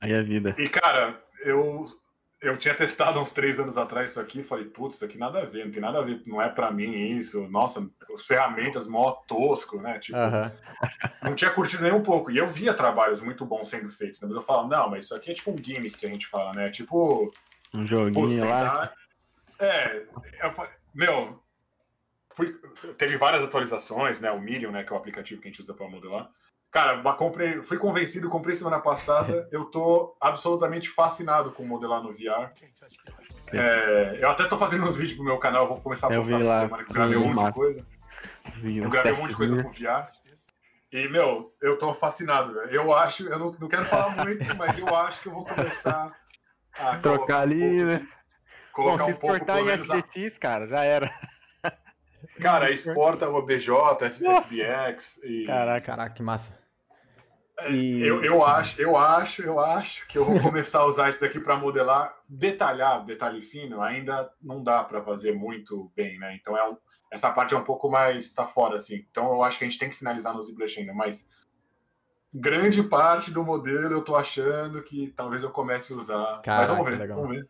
Speaker 3: Aí é vida.
Speaker 2: e, cara, eu eu tinha testado uns três anos atrás isso aqui, falei, putz, isso aqui nada a ver, não tem nada a ver, não é pra mim isso. Nossa, as ferramentas mó tosco, né? Tipo,
Speaker 1: Aham.
Speaker 2: não tinha curtido nem um pouco. E eu via trabalhos muito bons sendo feitos, né? Mas eu falo, não, mas isso aqui é tipo um gimmick que a gente fala, né? Tipo,
Speaker 3: Um
Speaker 2: Putz,
Speaker 3: joguinho lá.
Speaker 2: tentar- É, meu, fui, teve várias atualizações, né? O Medium, né, que é o aplicativo que a gente usa para modelar. Cara, comprei, fui convencido, comprei semana passada. Eu tô absolutamente fascinado com modelar no VR. É, eu até tô fazendo uns vídeos pro meu canal, vou começar a
Speaker 3: Eu
Speaker 2: postar essa semana que eu gravei um monte de coisa.
Speaker 3: Vi
Speaker 2: Eu gravei um monte de coisa com VR. E, meu, eu tô fascinado, velho. Eu acho, eu não, não quero falar muito, mas eu acho que eu vou começar a
Speaker 3: Trocar ali, né?
Speaker 2: Colocar
Speaker 3: Bom,
Speaker 2: um
Speaker 3: se
Speaker 2: pouco,
Speaker 3: exportar em FDX, cara, já era.
Speaker 2: Cara, exporta o BJ. FBX e.
Speaker 3: Caraca.
Speaker 1: Caraca, que massa.
Speaker 2: É,
Speaker 1: e-
Speaker 2: Eu, eu acho, eu acho, eu acho que eu vou começar a usar isso daqui para modelar, detalhar, detalhe fino, ainda não dá para fazer muito bem, né? Então é um- essa parte é um pouco mais tá fora assim. Então eu acho que a gente tem que finalizar no ZBrush ainda, mas grande parte do modelo eu tô achando que talvez eu comece a usar. mas
Speaker 1: Caraca,
Speaker 2: vamos ver,
Speaker 1: legal.
Speaker 2: vamos ver.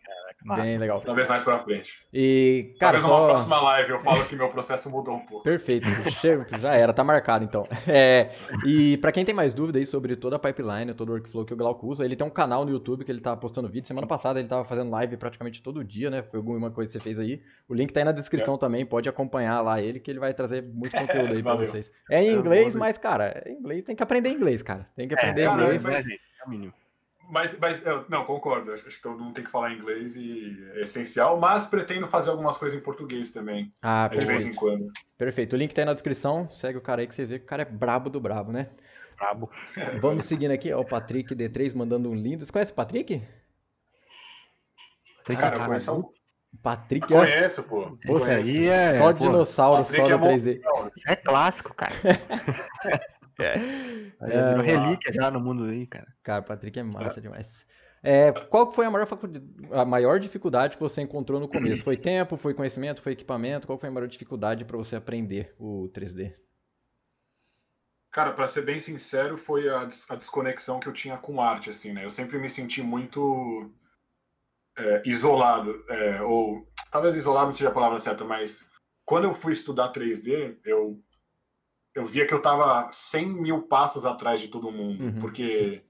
Speaker 1: Bem legal.
Speaker 2: Talvez mais para frente.
Speaker 1: E, cara,
Speaker 2: talvez numa
Speaker 1: só.
Speaker 2: próxima live eu falo que meu processo mudou um pouco.
Speaker 1: Perfeito, chega, já era, tá marcado então. É, e pra quem tem mais dúvida aí sobre toda a pipeline, todo o workflow que o Glauco usa, ele tem um canal no YouTube que ele tá postando vídeo. Semana passada ele tava fazendo live praticamente todo dia, né? Foi alguma coisa que você fez aí. O link tá aí na descrição também, pode acompanhar lá ele, que ele vai trazer muito conteúdo aí pra
Speaker 2: Valeu.
Speaker 1: vocês. É em
Speaker 3: É,
Speaker 1: inglês, mas, cara, é inglês, tem que aprender inglês, cara. Tem que aprender
Speaker 2: cara,
Speaker 1: inglês.
Speaker 2: mas-
Speaker 3: né, gente? É o mínimo.
Speaker 2: Mas, mas eu, não, concordo. Acho que todo mundo tem que falar inglês e é essencial, mas pretendo fazer algumas coisas em português também,
Speaker 1: Ah,
Speaker 2: de vez em quando.
Speaker 1: Perfeito. O link tá aí na descrição. Segue o cara aí que vocês veem que o cara é brabo do brabo, né?
Speaker 3: Brabo.
Speaker 1: Vamos seguindo aqui, ó, o Patrick D3 mandando um lindo. Você conhece o Patrick?
Speaker 2: Cara,
Speaker 3: cara,
Speaker 2: eu conheço, algum-
Speaker 1: O Patrick é
Speaker 2: conheço, pô.
Speaker 1: Pô,
Speaker 3: Isso aí é.
Speaker 1: só
Speaker 3: pô,
Speaker 1: dinossauro, só
Speaker 2: Patrick é
Speaker 1: no
Speaker 2: bom.
Speaker 1: 3D.
Speaker 3: isso é clássico, cara. Aí
Speaker 1: É,
Speaker 3: virou relíquia já no mundo aí, cara.
Speaker 1: Cara, o Patrick é massa demais. É, qual foi a maior, a maior dificuldade que você encontrou no começo? Foi tempo, foi conhecimento, foi equipamento? Qual foi a maior dificuldade para você aprender o 3D?
Speaker 2: Cara, pra ser bem sincero, foi a, des- a desconexão que eu tinha com arte, assim, né? Eu sempre me senti muito é, isolado, é, ou talvez isolado não seja a palavra certa, mas quando eu fui estudar 3D, eu, eu via que eu tava 100 mil passos atrás de todo mundo,
Speaker 1: Uhum.
Speaker 2: porque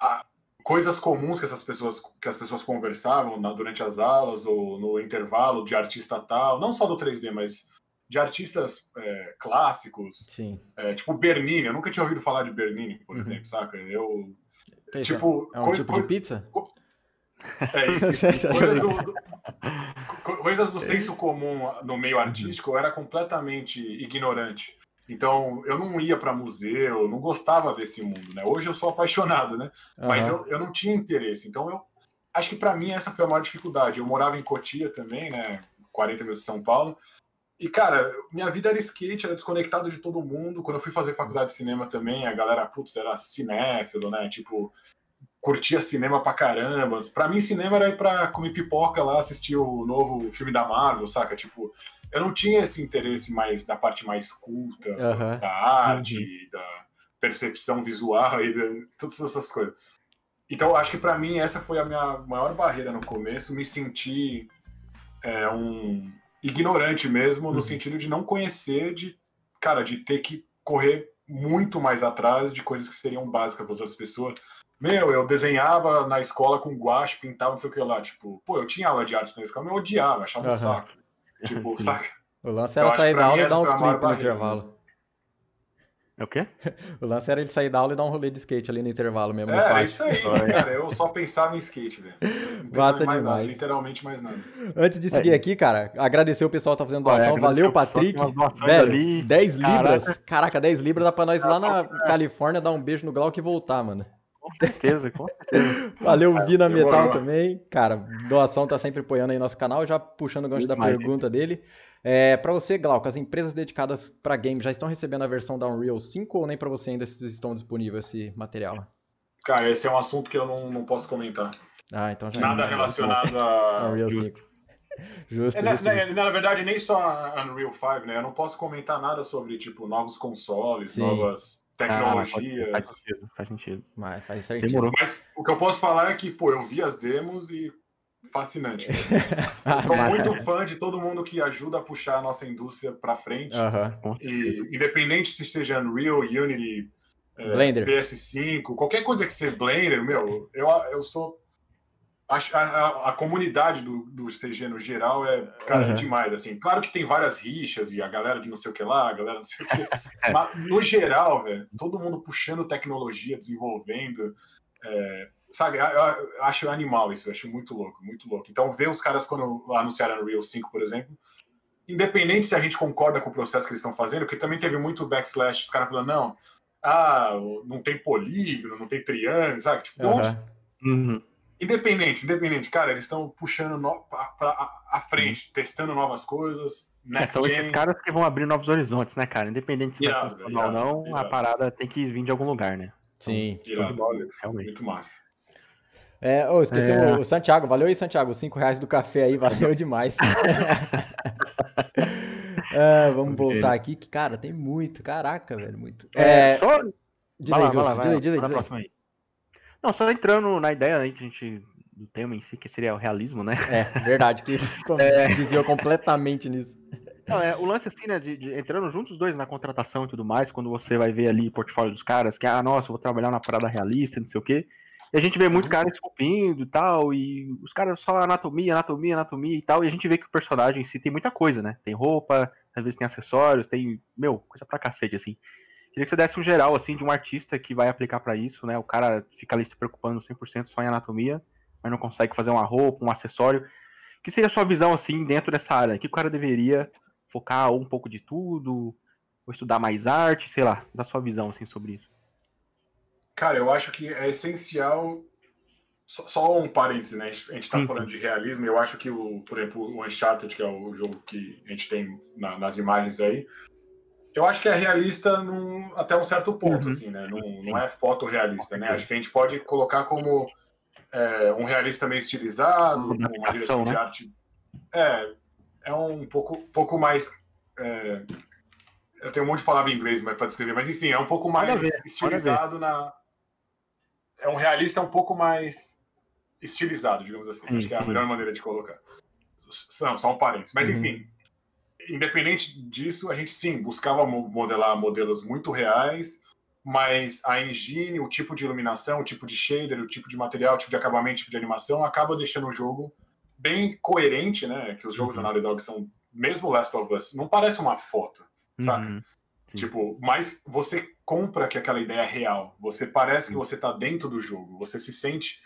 Speaker 2: a- coisas comuns que essas pessoas que as pessoas conversavam na- durante as aulas ou no intervalo de artista tal, não só do 3D, mas de artistas é, clássicos,
Speaker 1: Sim.
Speaker 2: é, tipo Bernini, eu nunca tinha ouvido falar de Bernini, por
Speaker 1: Uhum.
Speaker 2: exemplo, saca? Eu,
Speaker 1: isso,
Speaker 2: tipo,
Speaker 1: é um
Speaker 2: coi-
Speaker 1: tipo de pizza?
Speaker 2: é isso,
Speaker 1: Tá
Speaker 2: coisas, do, do- co- coisas do senso comum no meio artístico, eu era completamente ignorante. Então, eu não ia para museu, não gostava desse mundo, né? Hoje eu sou apaixonado, né? Mas
Speaker 1: Aham.
Speaker 2: eu, eu não tinha interesse. Então, eu acho que para mim essa foi a maior dificuldade. Eu morava em Cotia também, né? 40 minutos de São Paulo. E, cara, minha vida era skate, era desconectado de todo mundo. Quando eu fui fazer faculdade de cinema também, a galera, putz, era cinéfilo, né? Tipo, curtia cinema pra caramba. Pra mim, cinema era ir pra comer pipoca lá, assistir o novo filme da Marvel, saca? Tipo, eu não tinha esse interesse mais da parte mais culta,
Speaker 1: Aham.
Speaker 2: da arte, da percepção visual e da, todas essas coisas. Então, acho que pra mim essa foi a minha maior barreira no começo, me sentir é, um ignorante mesmo,
Speaker 1: Uhum.
Speaker 2: no sentido de não conhecer, de, cara, de ter que correr muito mais atrás de coisas que seriam básicas para outras pessoas. Meu, eu desenhava na escola com guache, pintava não sei o que lá. Tipo, pô, eu tinha aula de artes na escola, mas eu odiava, achava um
Speaker 1: Aham.
Speaker 2: saco. Tipo,
Speaker 3: Sim.
Speaker 2: saca?
Speaker 1: O lance era sair da aula e dar uns clipes no
Speaker 2: barreira,
Speaker 1: intervalo.
Speaker 3: É o quê?
Speaker 1: O lance era ele sair da aula e dar um rolê de skate ali no intervalo mesmo.
Speaker 2: É,
Speaker 1: pátio.
Speaker 2: isso aí, cara. Eu só pensava em skate, velho. Não pensava
Speaker 1: Massa
Speaker 2: em mais nada,
Speaker 1: demais.
Speaker 2: literalmente mais nada.
Speaker 1: Antes de seguir aqui, cara, agradecer o pessoal que tá fazendo doação. Valeu, Patrick. Velho,
Speaker 3: ali.
Speaker 1: 10
Speaker 3: Caraca.
Speaker 1: libras. Caraca, 10 libras dá pra nós lá na Califórnia dar um beijo no Glauco e voltar, mano.
Speaker 3: Com certeza, com certeza.
Speaker 1: Valeu, Vina
Speaker 2: Demorou.
Speaker 1: Metal também. Cara, doação tá sempre apoiando aí nosso canal, já puxando o gancho da
Speaker 3: Demais,
Speaker 1: pergunta dele. É, para você, Glauco, as empresas dedicadas para game já estão recebendo a versão da Unreal 5 ou nem para você ainda estão disponíveis esse material?
Speaker 2: Cara, esse é um assunto que eu não, não posso comentar.
Speaker 1: Ah, então já
Speaker 2: Nada relacionado a.
Speaker 1: Unreal
Speaker 3: Justo.
Speaker 1: 5. Justo,
Speaker 2: É, na,
Speaker 1: justo,
Speaker 2: na-
Speaker 1: justo.
Speaker 2: na verdade, nem só a Unreal 5, né? Eu não posso comentar nada sobre, tipo, novos consoles,
Speaker 1: Sim.
Speaker 2: novas
Speaker 3: Ah,
Speaker 2: tecnologias.
Speaker 3: faz sentido, faz sentido.
Speaker 1: Mas faz certinho.
Speaker 3: Demorou.
Speaker 2: Mas o que eu posso falar é que, pô, eu vi as demos e fascinante.
Speaker 1: Ah,
Speaker 2: Sou muito fã de todo mundo que ajuda a puxar a nossa indústria pra frente.
Speaker 1: Aham.
Speaker 2: E independente se seja Unreal, Unity, é,
Speaker 1: Blender.
Speaker 2: PS5, qualquer coisa que seja Blender, meu, eu, eu sou. A, a, a comunidade do, do CG no geral é, cara, é
Speaker 1: Aham.
Speaker 2: demais. Assim. Claro que tem várias rixas e a galera de não sei o que lá, a galera não sei o que. mas no geral, velho, todo mundo puxando tecnologia, desenvolvendo. é, sabe, eu, eu acho animal isso, eu acho muito louco, muito louco. Então, ver os caras quando anunciaram Unreal 5, por exemplo, independente se a gente concorda com o processo que eles estão fazendo, porque também teve muito backslash, os caras falando, não, ah, não tem polígono, não tem triângulo, sabe? Tipo, de onde-.
Speaker 3: Uhum.
Speaker 2: Independente, independente, cara, eles estão puxando no, pra, pra- a, a frente, testando novas coisas,
Speaker 3: É, são esses caras que vão abrir novos horizontes, né, cara? Independente se vai funcionar ou
Speaker 2: irado,
Speaker 3: não, a
Speaker 2: irado.
Speaker 3: parada tem que vir de algum lugar, né?
Speaker 1: Sim.
Speaker 2: Irado,
Speaker 3: Realmente.
Speaker 2: muito massa.
Speaker 1: É, ô, esqueci
Speaker 3: É.
Speaker 1: o, Santiago. Valeu aí, Santiago. 5 reais do café aí, valeu demais. É, vamos voltar aqui, que, cara, tem muito. Caraca, velho, muito. É,
Speaker 3: só.
Speaker 1: diz aí,
Speaker 3: lá, vai lá, vai
Speaker 1: diz aí,
Speaker 3: lá,
Speaker 1: diz aí, diz aí.
Speaker 3: Não, só entrando na ideia aí que a gente. do tema em si, que seria o realismo, né?
Speaker 1: É, verdade, que desviou completamente nisso.
Speaker 3: Não, é, o lance assim, né, de, de- entrando juntos os dois na contratação e tudo mais, quando você vai ver ali o portfólio dos caras, que, ah, nossa, eu vou trabalhar na parada realista, não sei o quê. E a gente vê muito cara esculpindo e tal, e os caras só anatomia, anatomia, anatomia e tal, e a gente vê que o personagem em si tem muita coisa, né? Tem roupa, às vezes tem acessórios, tem, meu, coisa pra cacete, assim. Queria que você desse um geral, assim, de um artista que vai aplicar pra isso, né? O cara fica ali se preocupando 100% só em anatomia, mas não consegue fazer uma roupa, um acessório. que seria a sua visão, assim, dentro dessa área? Que o cara deveria focar ou um pouco de tudo, ou estudar mais arte, sei lá, da sua visão, assim, sobre isso.
Speaker 2: Cara, eu acho que é essencial. Só, só um parênteses, né? A gente, tá
Speaker 3: Sim,
Speaker 2: falando de realismo, eu acho que, o, por exemplo, o Uncharted, que é o jogo que a gente tem na- nas imagens aí, eu acho que é realista num- até um certo ponto,
Speaker 3: Uhum.
Speaker 2: assim, né? Não, não é fotorrealista, né? Acho que a gente pode colocar como é, um realista meio estilizado,
Speaker 3: Uma
Speaker 2: uma direção de
Speaker 3: né?
Speaker 2: arte. É, é um pouco, pouco mais. é, eu tenho um monte de palavra em inglês para descrever, mas enfim, é um pouco mais
Speaker 3: ver,
Speaker 2: estilizado na. É um realista um pouco mais estilizado, digamos assim.
Speaker 3: Sim,
Speaker 2: Acho que é a melhor maneira de colocar. São, só um parênteses. Mas
Speaker 1: Uhum.
Speaker 2: enfim, independente disso, a gente sim buscava mo- modelar modelos muito reais, mas a engine, o tipo de iluminação, o tipo de shader, o tipo de material, o tipo de acabamento, o tipo de animação, acaba deixando o jogo bem coerente, né? Que os jogos
Speaker 3: Uhum.
Speaker 2: da Naughty Dog são, mesmo Last of Us, não parece uma foto, saca?
Speaker 3: Uhum.
Speaker 2: Tipo, mas você compra que aquela ideia é real. Você parece que
Speaker 3: Sim.
Speaker 2: você tá dentro do jogo. Você se sente.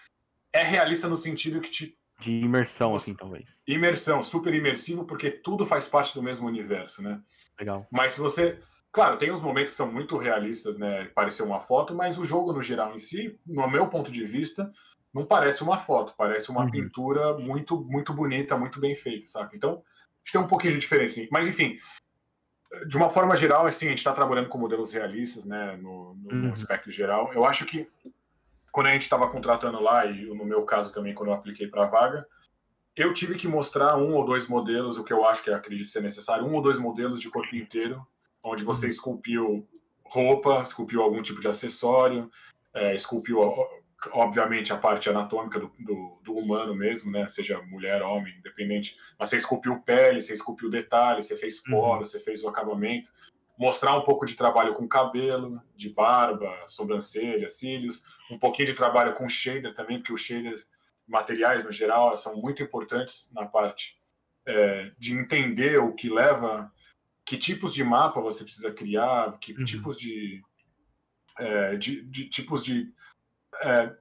Speaker 2: É realista no sentido que te.
Speaker 3: De imersão, assim, talvez.
Speaker 2: Imersão, super imersivo, porque tudo faz parte do mesmo universo, né?
Speaker 3: Legal.
Speaker 2: Mas se você. Claro, tem uns momentos que são muito realistas, né? Parecer uma foto, mas o jogo no geral em si, no meu ponto de vista, não parece uma foto, parece uma
Speaker 3: Uhum.
Speaker 2: pintura muito, muito bonita, muito bem feita, saca? Então, acho que tem um pouquinho de diferença. Mas enfim, de uma forma geral, assim, a gente está trabalhando com modelos realistas, né? No, no
Speaker 3: Uhum.
Speaker 2: aspecto geral. Eu acho que quando a gente estava contratando lá, e no meu caso também, quando eu apliquei para a vaga, eu tive que mostrar um ou dois modelos, o que eu acho que acredito ser necessário, um ou dois modelos de corpo inteiro, onde você
Speaker 3: Uhum.
Speaker 2: esculpiu roupa, esculpiu algum tipo de acessório, é, esculpiu, obviamente, a parte anatômica do, do, do humano mesmo, né? Seja mulher, homem, independente. Mas você esculpiu pele, você esculpiu detalhes, você fez
Speaker 3: Uhum.
Speaker 2: poro, você fez o acabamento. Mostrar um pouco de trabalho com cabelo, de barba, sobrancelha, cílios, um pouquinho de trabalho com shader também, porque os shaders, materiais no geral, são muito importantes na parte é, de entender o que leva, que tipos de mapa você precisa criar, que
Speaker 3: Uhum.
Speaker 2: tipos de, é, de, de tipos de é,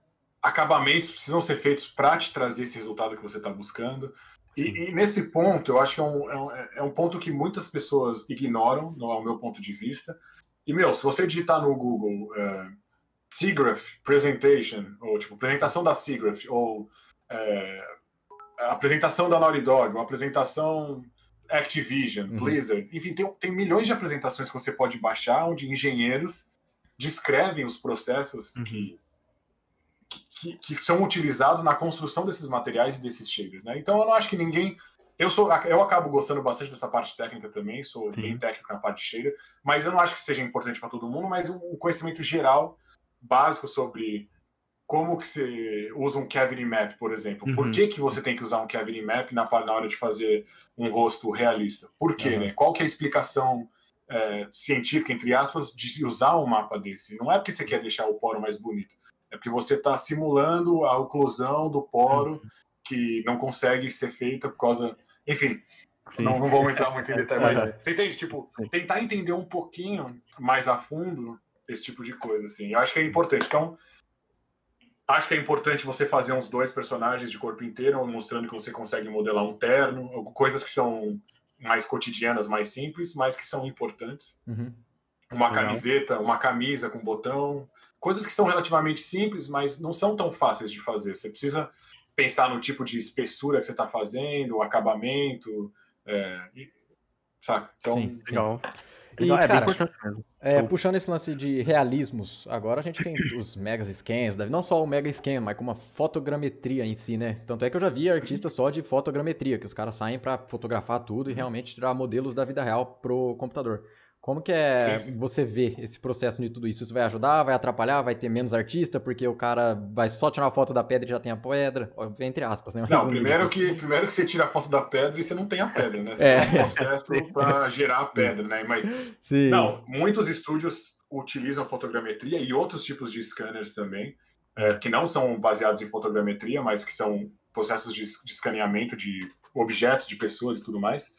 Speaker 2: acabamentos precisam ser feitos para te trazer esse resultado que você está buscando. E, e nesse ponto, eu acho que é um, é, um, é um ponto que muitas pessoas ignoram, no ao meu ponto de vista. E, meu, se você digitar no Google é, SIGGRAPH Presentation, ou tipo, apresentação da SIGGRAPH, ou é, apresentação da Naughty Dog, uma apresentação Activision, uhum. Blizzard, enfim, tem, tem milhões de apresentações que você pode baixar, onde engenheiros descrevem os processos uhum. que, que, que, são utilizados na construção desses materiais e desses shaders, né? Então eu não acho que ninguém eu sou, eu acabo gostando bastante dessa parte técnica também, sou Sim. bem técnico na parte de shader, mas eu não acho que seja importante para todo mundo, mas um conhecimento geral básico sobre como que você usa um cavity map, por exemplo. Uhum. Por que, que você tem que usar um cavity map na, na hora de fazer um rosto realista? Por quê, uhum. né? Qual que é a explicação é, científica, entre aspas, de usar um mapa desse? Não é porque você quer deixar o poro mais bonito, é porque você está simulando a oclusão do poro uhum. que não consegue ser feita por causa enfim, não, não vamos entrar muito em detalhe, mas você entende? Tipo, tentar entender um pouquinho mais a fundo esse tipo de coisa, assim. Eu acho que é importante. Então, acho que é importante você fazer uns dois personagens de corpo inteiro, mostrando que você consegue modelar um terno, coisas que são mais cotidianas, mais simples, mas que são importantes. Uhum. Uma camiseta, uma camisa com botão, coisas que são relativamente simples, mas não são tão fáceis de fazer. Você precisa pensar no tipo de espessura que você está fazendo, o acabamento, é, saca? Então,
Speaker 1: sim, legal. E, é, cara, é, então... puxando esse lance de realismos, agora a gente tem os megas scans, não só o mega scan, mas como a fotogrametria em si, né? Tanto é que eu já vi artistas só de fotogrametria, que os caras saem para fotografar tudo e realmente tirar modelos da vida real pro computador. Como que é sim, sim. você vê esse processo de tudo isso? Isso vai ajudar, vai atrapalhar, vai ter menos artista, porque o cara vai só tirar uma foto da pedra e já tem a pedra, entre aspas, né?
Speaker 2: Não, primeiro que, primeiro que você tira a foto da pedra e você não tem a pedra, né? Você é. tem um processo para gerar a pedra, né? Mas, sim. não, muitos estúdios utilizam fotogrametria e outros tipos de scanners também, é, que não são baseados em fotogrametria, mas que são processos de, de escaneamento de objetos, de pessoas e tudo mais.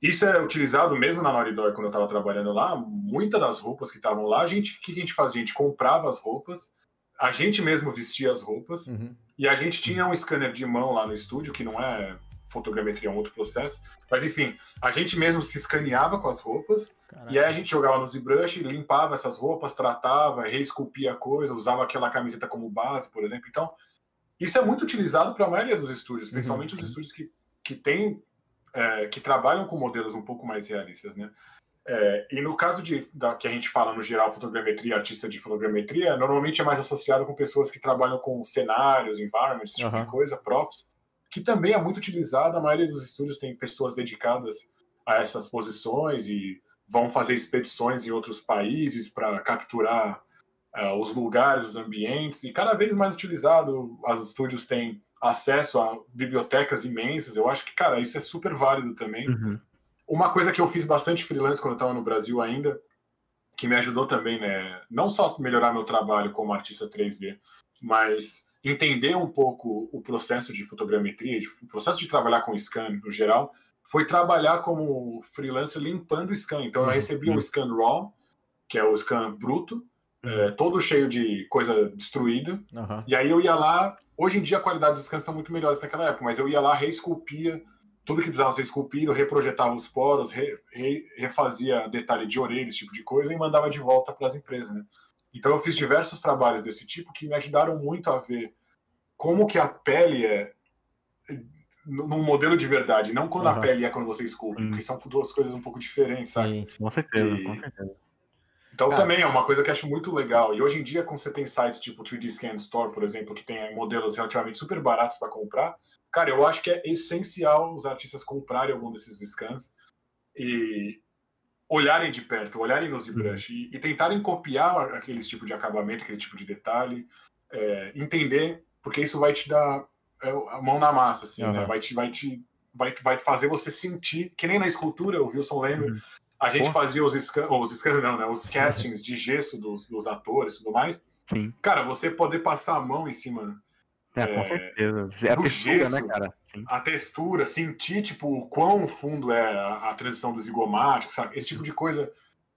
Speaker 2: Isso é utilizado mesmo na Naughty Dog, quando eu estava trabalhando lá. Muitas das roupas que estavam lá, a gente, o que a gente fazia? A gente comprava as roupas, a gente mesmo vestia as roupas, uhum. e a gente tinha um scanner de mão lá no estúdio, que não é fotogrametria, é um outro processo. Mas enfim, a gente mesmo se escaneava com as roupas, Caraca. e aí a gente jogava no ZBrush, limpava essas roupas, tratava, reesculpia a coisa, usava aquela camiseta como base, por exemplo. Então, isso é muito utilizado para a maioria dos estúdios, principalmente uhum. os estúdios que, que têm é, que trabalham com modelos um pouco mais realistas, né? É, e no caso de, da, que a gente fala no geral fotogrametria, artista de fotogrametria, normalmente é mais associado com pessoas que trabalham com cenários, environments, esse tipo uhum. de coisa, props, que também é muito utilizado. A maioria dos estúdios tem pessoas dedicadas a essas posições e vão fazer expedições em outros países para capturar uh, os lugares, os ambientes, e cada vez mais utilizado. Os estúdios têm acesso a bibliotecas imensas. Eu acho que, cara, isso é super válido também. Uhum. Uma coisa que eu fiz bastante freelance quando eu estava no Brasil ainda, que me ajudou também, né? Não só melhorar meu trabalho como artista 3D, mas entender um pouco o processo de fotogrametria, o processo de trabalhar com scan no geral, foi trabalhar como freelancer limpando o scan. Então eu uhum. recebi um scan raw, que é o scan bruto, uhum. É, todo cheio de coisa destruída. Uhum. E aí eu ia lá Hoje em dia a qualidade dos scans são muito melhores naquela época, mas eu ia lá, reesculpia tudo que precisava ser esculpido, reprojetava os poros, re, re, refazia detalhe de orelha, esse tipo de coisa, e mandava de volta para as empresas. Né? Então eu fiz diversos trabalhos desse tipo que me ajudaram muito a ver como que a pele é num modelo de verdade, não quando uhum. a pele é quando você esculpe, porque são duas coisas um pouco diferentes, sabe?
Speaker 3: Sim, com certeza, e... com certeza.
Speaker 2: Então Cara, também é uma coisa que acho muito legal. E hoje em dia, quando você tem sites tipo 3D Scan Store, por exemplo, que tem modelos relativamente super baratos para comprar, cara, eu acho que é essencial os artistas comprarem algum desses scans e olharem de perto, olharem no ZBrush uhum. e, e, tentarem copiar aquele tipo de acabamento, aquele tipo de detalhe, é, entender, porque isso vai te dar é, a mão na massa, assim, uhum. né? Vai te, vai te vai, vai fazer você sentir, que nem na escultura, o Wilson lembra, uhum a gente Pô. fazia os os não, né? Os castings de gesso dos, dos atores e tudo mais. Sim. Cara, você poder passar a mão em cima.
Speaker 3: É, é com certeza. É a textura, né, gesso, né, cara?
Speaker 2: Sim. A textura, sentir, tipo, o quão fundo é a, a transição do zigomático, sabe? Esse tipo de coisa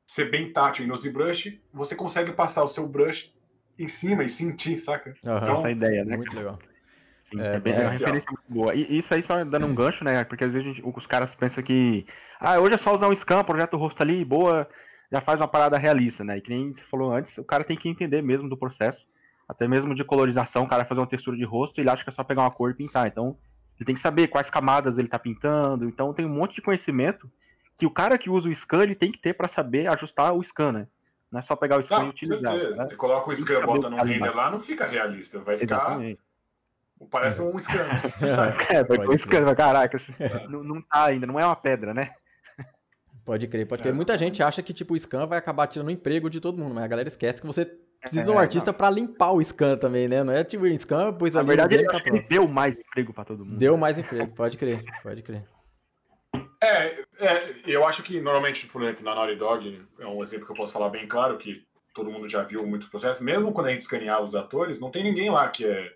Speaker 2: ser bem tátil. E no ZBrush, você consegue passar o seu brush em cima e sentir, saca?
Speaker 3: Uhum, então, essa ideia, né?
Speaker 1: Muito legal.
Speaker 3: Sim, é, é, bem, é uma referência muito boa. E isso aí só dando um gancho, né? Porque às vezes gente, os caras pensam que. Ah, hoje é só usar um scan, projeto o rosto ali, boa. já faz uma parada realista, né? E que nem você falou antes, o cara tem que entender mesmo do processo, até mesmo de colorização, o cara vai fazer uma textura de rosto, ele acha que é só pegar uma cor e pintar. Então, ele tem que saber quais camadas ele tá pintando. Então, tem um monte de conhecimento que o cara que usa o scan, ele tem que ter para saber ajustar o scan, né? Não é só pegar o scan não, e utilizar.
Speaker 2: Né? Você coloca o scan e bota no render lá, não fica realista. Vai ficar. Parece um scan.
Speaker 3: é, vai um scan, caraca. É. Não, não tá ainda, não é uma pedra, né?
Speaker 1: Pode crer, pode crer. Muita gente acha que tipo, o scan vai acabar tirando o emprego de todo mundo, mas a galera esquece que você precisa de um é, artista para limpar o scan também, né? Não é tipo o scan, pois
Speaker 3: Na verdade, ele, tá ele deu mais emprego para todo mundo.
Speaker 1: Deu mais emprego, pode crer, pode crer.
Speaker 2: É, é, eu acho que normalmente, por exemplo, na Naughty Dog, é um exemplo que eu posso falar bem claro, que todo mundo já viu muito processo, mesmo quando a gente escaneava os atores, não tem ninguém lá que é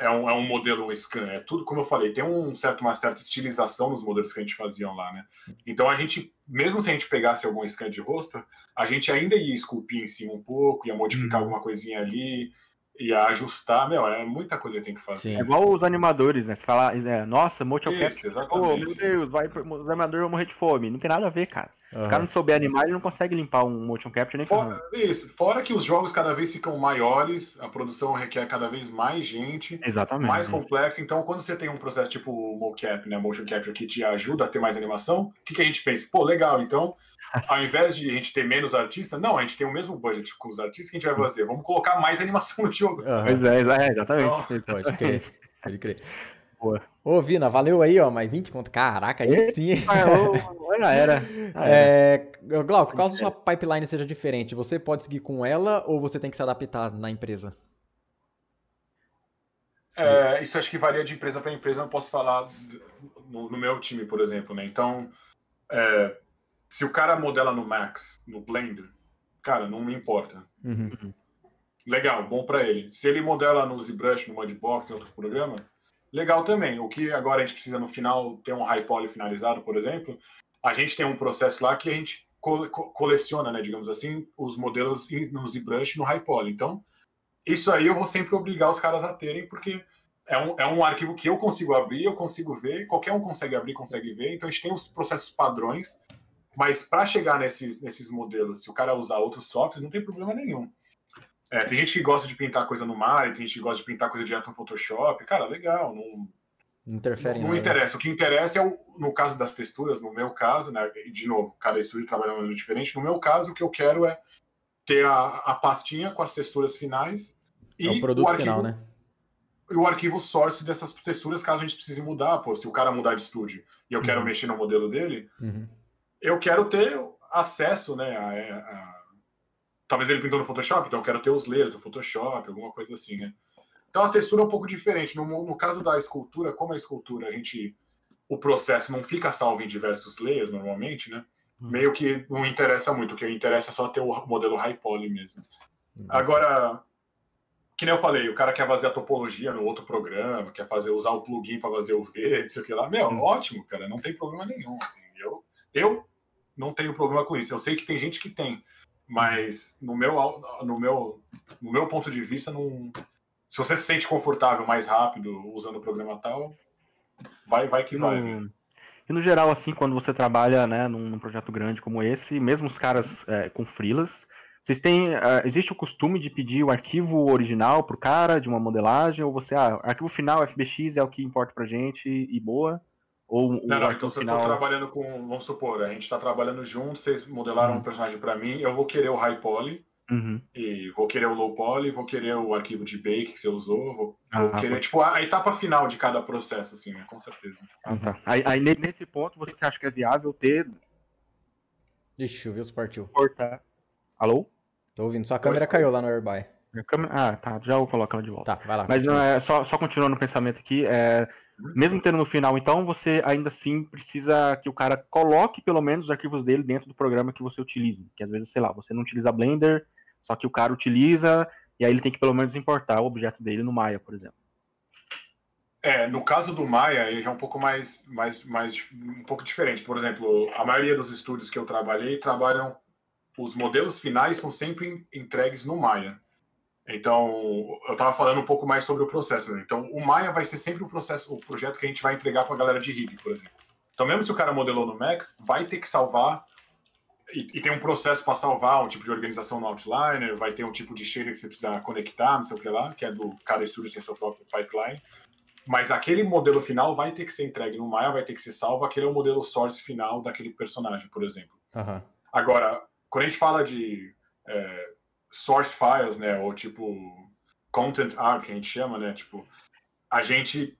Speaker 2: é um, é um modelo scan, é tudo, como eu falei, tem um certo, uma certa estilização nos modelos que a gente fazia lá, né? Então a gente, mesmo se a gente pegasse algum scan de rosto, a gente ainda ia esculpir em cima um pouco, ia modificar uhum. alguma coisinha ali, e ajustar, meu, é muita coisa que tem que fazer. Sim.
Speaker 3: É igual os animadores, né? Você fala, é, nossa, motion capture, oh, meu Deus, vai, os animadores vão morrer de fome. Não tem nada a ver, cara. Uhum. Se o cara não souber animar, ele não consegue limpar um motion capture nem
Speaker 2: fora, Isso, fora que os jogos cada vez ficam maiores, a produção requer cada vez mais gente,
Speaker 3: Exatamente.
Speaker 2: mais complexa. Então, quando você tem um processo tipo o mocap, né, motion capture, que te ajuda a ter mais animação, o que, que a gente pensa? Pô, legal, então ao invés de a gente ter menos artistas, não, a gente tem o mesmo budget com os artistas que a gente vai fazer. Vamos colocar mais animação no jogo.
Speaker 3: Uhum. Pois é, é, exatamente.
Speaker 1: Então... Pode crer, pode crer. Boa. Ô, Vina, valeu aí, ó, mais 20 conto. Caraca, aí sim.
Speaker 3: Já era.
Speaker 1: É, Glauco, caso sua pipeline seja diferente, você pode seguir com ela ou você tem que se adaptar na empresa?
Speaker 2: É, isso acho que varia de empresa para empresa. Eu não posso falar no, no, meu time, por exemplo, né? Então, é, se o cara modela no Max, no Blender, cara, não me importa. Uhum. Legal, bom para ele. Se ele modela no ZBrush, no Mudbox, em outro programa, legal também. O que agora a gente precisa no final ter um high poly finalizado, por exemplo, a gente tem um processo lá que a gente co coleciona, né, digamos assim, os modelos no ZBrush no high poly. Então, isso aí eu vou sempre obrigar os caras a terem, porque é um, é um arquivo que eu consigo abrir, eu consigo ver, qualquer um consegue abrir, consegue ver. Então, a gente tem os processos padrões mas para chegar nesses, nesses modelos, se o cara usar outros softwares, não tem problema nenhum. É, tem gente que gosta de pintar coisa no mar, tem gente que gosta de pintar coisa direto no Photoshop. Cara, legal, não,
Speaker 1: interfere
Speaker 2: não, não interessa. O que interessa é, o, no caso das texturas, no meu caso, né, de novo, cada estúdio trabalha de maneira diferente. No meu caso, o que eu quero é ter a, a pastinha com as texturas finais
Speaker 1: e é o produto o arquivo, final, né?
Speaker 2: E o arquivo source dessas texturas, caso a gente precise mudar. Pô, se o cara mudar de estúdio e eu uhum. quero mexer no modelo dele, uhum eu quero ter acesso, né? A, a... Talvez ele pintou no Photoshop, então eu quero ter os layers do Photoshop, alguma coisa assim, né? Então a textura é um pouco diferente. No, no caso da escultura, como a escultura, a gente. O processo não fica salvo em diversos layers normalmente, né? Hum. Meio que não interessa muito, o que interessa é só ter o modelo high poly mesmo. Hum. Agora, que nem eu falei, o cara quer fazer a topologia no outro programa, quer fazer usar o plugin para fazer o V, não sei o que lá. Meu, hum. ótimo, cara, não tem problema nenhum. Assim. Eu, eu não tenho problema com isso. Eu sei que tem gente que tem, mas no meu, no meu, no meu ponto de vista, não, se você se sente confortável mais rápido usando o programa tal, vai, vai que vai.
Speaker 3: No, e no geral, assim, quando você trabalha né, num, num projeto grande como esse, mesmo os caras é, com freelas, vocês têm. Uh, existe o costume de pedir o arquivo original pro cara de uma modelagem, ou você, ah, arquivo final FBX é o que importa pra gente e boa? Ou
Speaker 2: não, não, então se final... eu estou trabalhando com, vamos supor, a gente está trabalhando junto, vocês modelaram uhum. um personagem para mim, eu vou querer o high poly, uhum. e vou querer o low poly, vou querer o arquivo de bake que você usou, vou, ah, vou querer, tipo, a, a, etapa final de cada processo, assim, né, com certeza.
Speaker 3: Ah, tá. aí, aí, nesse ponto, você acha que é viável ter...
Speaker 1: Ixi, eu vi se partiu.
Speaker 3: Cortar. Alô?
Speaker 1: Tô ouvindo, sua câmera Oi. caiu lá no Airby.
Speaker 3: Ah, tá, já vou colocar ela de volta.
Speaker 1: Tá, vai lá.
Speaker 3: Mas é, só, só continuando o pensamento aqui, é, mesmo tendo no final, então, você ainda assim precisa que o cara coloque pelo menos os arquivos dele dentro do programa que você utiliza. Que às vezes, sei lá, você não utiliza Blender, só que o cara utiliza, e aí ele tem que pelo menos importar o objeto dele no Maya, por exemplo.
Speaker 2: É, no caso do Maya, ele é um pouco mais, mais, mais um pouco diferente. Por exemplo, a maioria dos estúdios que eu trabalhei trabalham, os modelos finais são sempre entregues no Maya. Então, eu estava falando um pouco mais sobre o processo. Né? Então, o Maya vai ser sempre o processo, o projeto que a gente vai entregar para a galera de rig, por exemplo. Então, mesmo se o cara modelou no Max, vai ter que salvar e, e, tem um processo para salvar um tipo de organização no Outliner, vai ter um tipo de shader que você precisa conectar, não sei o que lá, que é do cada estúdio tem seu próprio pipeline. Mas aquele modelo final vai ter que ser entregue no Maya, vai ter que ser salvo. Aquele é o modelo source final daquele personagem, por exemplo.
Speaker 1: Uhum.
Speaker 2: Agora, quando a gente fala de é, source files, né, ou tipo content art, que a gente chama, né, tipo, a gente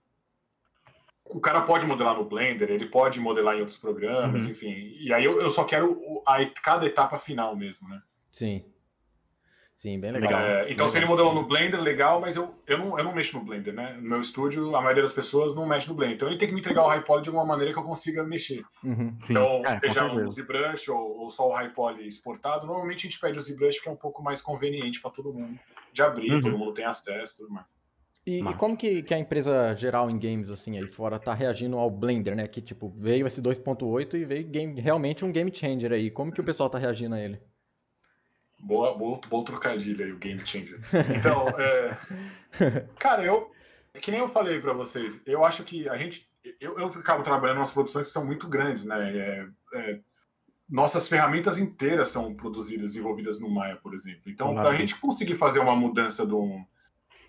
Speaker 2: o cara pode modelar no Blender, ele pode modelar em outros programas, uhum. enfim. E aí eu, eu só quero a, cada etapa final mesmo, né?
Speaker 1: Sim. Sim, bem legal.
Speaker 2: É, então,
Speaker 1: legal.
Speaker 2: se ele modelou no Blender, legal, mas eu, eu, não, eu não mexo no Blender, né? No meu estúdio, a maioria das pessoas não mexe no Blender. Então, ele tem que me entregar o high poly de alguma maneira que eu consiga mexer.
Speaker 1: Uhum.
Speaker 2: Então, é, seja um ZBrush ou, ou, só o high poly exportado, normalmente a gente pede o ZBrush porque é um pouco mais conveniente para todo mundo de abrir, uhum. todo mundo tem acesso e tudo mais.
Speaker 1: E, e, como que, que, a empresa geral em games, assim, aí fora, tá reagindo ao Blender, né? Que, tipo, veio esse 2.8 e veio game, realmente um game changer aí. Como que o pessoal tá reagindo a ele?
Speaker 2: Boa, boa, bom trocadilho aí, o Game Changer. Então, é... cara, eu. Que nem eu falei para vocês, eu acho que a gente. Eu, eu acabo trabalhando nas produções que são muito grandes, né? É, é... Nossas ferramentas inteiras são produzidas, desenvolvidas no Maya, por exemplo. Então, para a gente conseguir fazer uma mudança de um,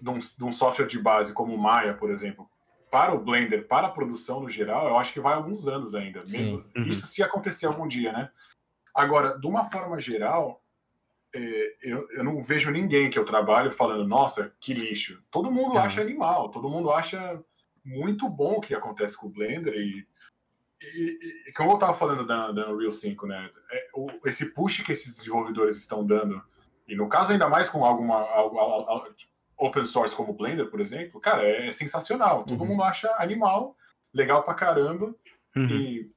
Speaker 2: de, um, de um software de base como o Maya, por exemplo, para o Blender, para a produção no geral, eu acho que vai alguns anos ainda. Mesmo. Uhum. Isso se acontecer algum dia, né? Agora, de uma forma geral, eu, eu, não vejo ninguém que eu trabalho falando, nossa, que lixo. Todo mundo acha animal, todo mundo acha muito bom o que acontece com o Blender e, e, e como eu estava falando da, da Unreal 5, né? É, o, esse push que esses desenvolvedores estão dando, e no caso ainda mais com alguma algo, algo, open source como o Blender, por exemplo, cara, é, é sensacional. Todo uhum. mundo acha animal, legal pra caramba. Uhum. E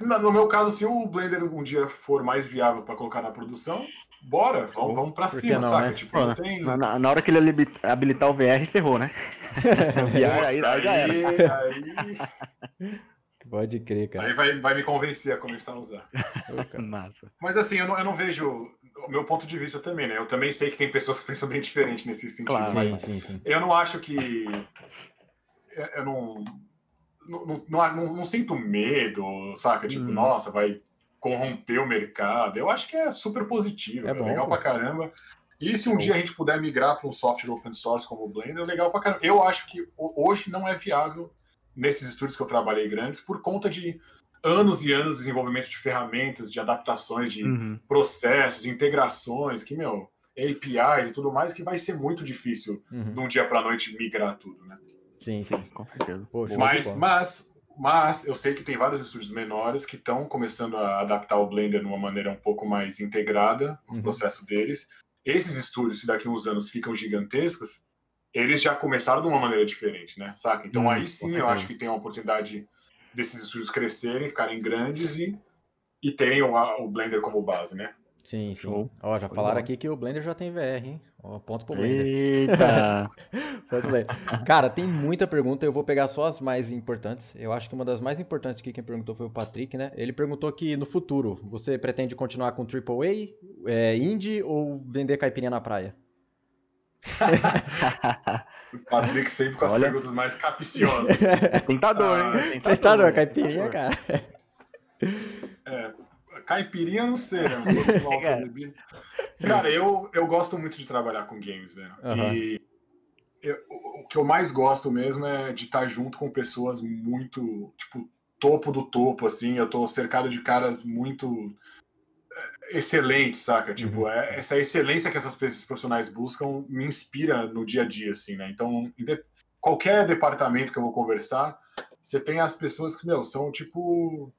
Speaker 2: no meu caso, se o Blender um dia for mais viável para colocar na produção, bora, vamos, vamos para cima, não,
Speaker 3: saca?
Speaker 2: Né?
Speaker 3: Tipo, Pô, tem... na, na, hora que ele habilitar o VR, ferrou, né?
Speaker 2: VR, aí, aí, já era. Aí...
Speaker 1: Pode crer, cara.
Speaker 2: Aí vai, vai me convencer a começar a usar.
Speaker 3: Massa.
Speaker 2: Mas assim, eu não, eu não vejo o meu ponto de vista também, né? Eu também sei que tem pessoas que pensam bem diferente nesse sentido, claro, mas sim, sim, sim. eu não acho que. Eu não não, não, não, não, sinto medo, saca? Tipo, hum. nossa, vai corromper o mercado. Eu acho que é super positivo, é, é bom, legal pô. pra caramba. E se um dia a gente puder migrar para um software open source como o Blender, é legal pra caramba. Eu acho que hoje não é viável nesses estúdios que eu trabalhei grandes por conta de anos e anos de desenvolvimento de ferramentas, de adaptações, de uhum. processos, integrações, que, meu, APIs e tudo mais, que vai ser muito difícil uhum. de um dia para noite migrar tudo, né?
Speaker 1: Sim, sim, com certeza. Poxa,
Speaker 2: mas, mas, mas eu sei que tem vários estúdios menores que estão começando a adaptar o Blender de uma maneira um pouco mais integrada no uhum. processo deles. Esses estúdios, se daqui a uns anos ficam gigantescos, eles já começaram de uma maneira diferente, né? Saca? Então hum, aí sim eu acho que tem a oportunidade desses estúdios crescerem, ficarem grandes e, e terem o, o Blender como base, né?
Speaker 1: Sim, sim. Ó, já Foi falaram bom. aqui que o Blender já tem VR, hein? Ó, ponto pro Blender.
Speaker 3: Eita!
Speaker 1: Cara, tem muita pergunta, eu vou pegar só as mais importantes. Eu acho que uma das mais importantes aqui, quem perguntou foi o Patrick, né? Ele perguntou que no futuro, você pretende continuar com AAA, é, indie ou vender caipirinha na praia?
Speaker 2: o Patrick sempre com as Olha... perguntas mais capiciosas.
Speaker 3: É tentador, hein?
Speaker 1: Ah, tentador, tentador caipirinha, cara.
Speaker 2: É, caipirinha não sei, né? Se fosse uma Cara, eu, eu gosto muito de trabalhar com games, né? Uhum. E eu, o que eu mais gosto mesmo é de estar junto com pessoas muito, tipo, topo do topo, assim. Eu tô cercado de caras muito é, excelentes, saca? Tipo, uhum. é, essa excelência que essas pessoas profissionais buscam me inspira no dia a dia, assim, né? Então, qualquer departamento que eu vou conversar, você tem as pessoas que, meu, são tipo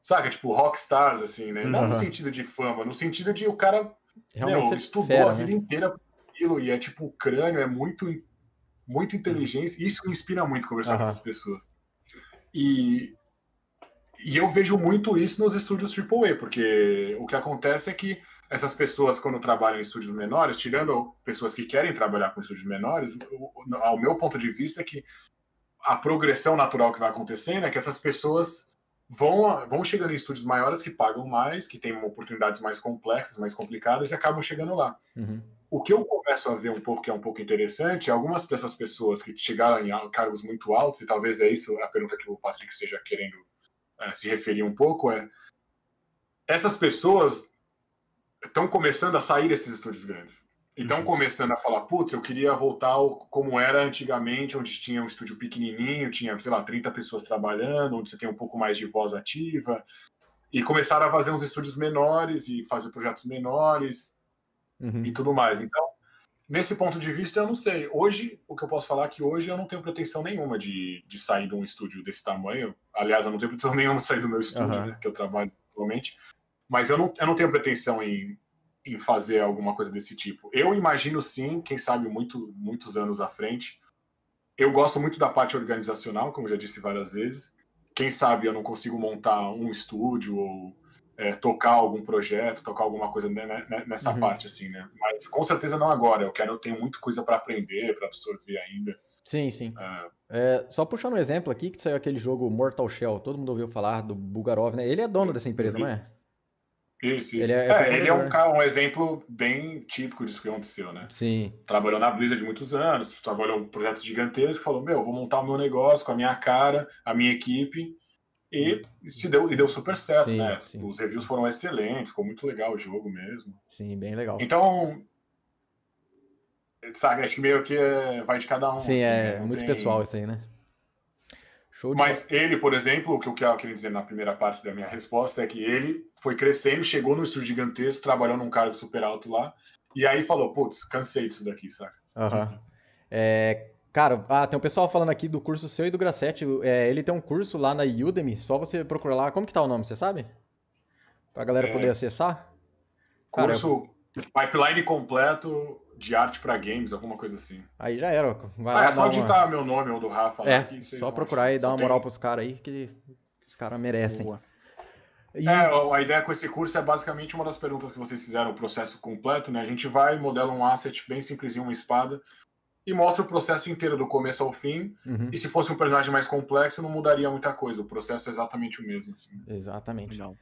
Speaker 2: saca, tipo, rockstars, assim, né? Não uhum. no sentido de fama, no sentido de o cara meu, estudou fera, a vida né? inteira aquilo e é tipo, o crânio é muito, muito inteligente. Isso me inspira muito conversar uhum. com essas pessoas. E, e eu vejo muito isso nos estúdios AAA, porque o que acontece é que essas pessoas, quando trabalham em estúdios menores, tirando pessoas que querem trabalhar com estúdios menores, ao meu ponto de vista, é que a progressão natural que vai acontecendo é que essas pessoas vão, vão chegando em estúdios maiores que pagam mais, que têm oportunidades mais complexas, mais complicadas e acabam chegando lá.
Speaker 1: Uhum.
Speaker 2: O que eu começo a ver um pouco que é um pouco interessante, algumas dessas pessoas que chegaram em cargos muito altos, e talvez é isso a pergunta que o Patrick esteja querendo é, se referir um pouco, é essas pessoas estão começando a sair desses estúdios grandes. Então, começando a falar, putz, eu queria voltar ao, como era antigamente, onde tinha um estúdio pequenininho, tinha, sei lá, 30 pessoas trabalhando, onde você tem um pouco mais de voz ativa. E começaram a fazer uns estúdios menores e fazer projetos menores
Speaker 1: Uhum.
Speaker 2: e tudo mais. Então, nesse ponto de vista, eu não sei. Hoje, o que eu posso falar é que hoje eu não tenho pretensão nenhuma de, de sair de um estúdio desse tamanho. Aliás, eu não tenho pretensão nenhuma de sair do meu estúdio,
Speaker 1: Aham.
Speaker 2: né, que eu trabalho atualmente. Mas eu não, eu não tenho pretensão em, em fazer alguma coisa desse tipo. Eu imagino sim, quem sabe muito, muitos anos à frente. Eu gosto muito da parte organizacional, como já disse várias vezes. Quem sabe eu não consigo montar um estúdio ou é, tocar algum projeto, tocar alguma coisa né, nessa
Speaker 1: Uhum.
Speaker 2: parte, assim, né? Mas com certeza não agora. Eu quero, eu tenho muita coisa para aprender, para absorver ainda.
Speaker 1: Sim, sim.
Speaker 2: Ah,
Speaker 1: É, só puxando um exemplo aqui, que saiu aquele jogo Mortal Shell, todo mundo ouviu falar do Bugarov, né? Ele é dono dessa empresa, não é?
Speaker 2: Isso, isso.
Speaker 1: Ele é-
Speaker 2: É, ele é um, um exemplo bem típico disso que aconteceu, né?
Speaker 1: Sim.
Speaker 2: Trabalhou na Blizzard muitos anos, trabalhou em projetos gigantescos, falou, meu, vou montar o meu negócio com a minha cara, a minha equipe, e se deu, e deu super certo,
Speaker 1: Sim,
Speaker 2: né?
Speaker 1: sim.
Speaker 2: Os reviews foram excelentes, ficou muito legal o jogo mesmo.
Speaker 1: Sim, bem legal.
Speaker 2: Então, sabe, acho que meio que é- vai de cada um.
Speaker 1: Sim,
Speaker 2: assim,
Speaker 1: é
Speaker 2: né?
Speaker 1: Muito
Speaker 2: tem-
Speaker 1: pessoal isso aí, né?
Speaker 2: Mas ele, por exemplo, o que eu queria dizer na primeira parte da minha resposta é que ele foi crescendo, chegou num estúdio gigantesco, trabalhou num cargo super alto lá, e aí falou, putz, cansei disso daqui, saca?
Speaker 1: Aham. É, cara, ah, tem um pessoal falando aqui do curso seu e do Grassetti. É, ele tem um curso lá na Udemy, só você procurar lá. Como que tá o nome, você sabe? Pra galera
Speaker 2: É.
Speaker 1: poder acessar? Cara,
Speaker 2: Curso pipeline completo de arte para games, alguma coisa assim.
Speaker 1: Aí já era. Vai
Speaker 2: Ah,
Speaker 1: lá
Speaker 2: é só
Speaker 1: dar uma-
Speaker 2: digitar meu nome ou do Rafa lá
Speaker 1: É,
Speaker 2: que vocês
Speaker 1: só procurar
Speaker 2: achar.
Speaker 1: e dar
Speaker 2: Só
Speaker 1: uma
Speaker 2: tem-
Speaker 1: moral pros caras aí, que os caras merecem.
Speaker 3: Boa.
Speaker 1: E-
Speaker 2: É, a ideia com esse curso é basicamente uma das perguntas que vocês fizeram, o processo completo, né? A gente vai, modela um asset bem simplesinho, uma espada, e mostra o processo inteiro, do começo ao fim.
Speaker 1: Uhum,
Speaker 2: E se fosse um personagem mais complexo, não mudaria muita coisa. O processo é exatamente o mesmo. Assim.
Speaker 1: exatamente.
Speaker 3: Legal.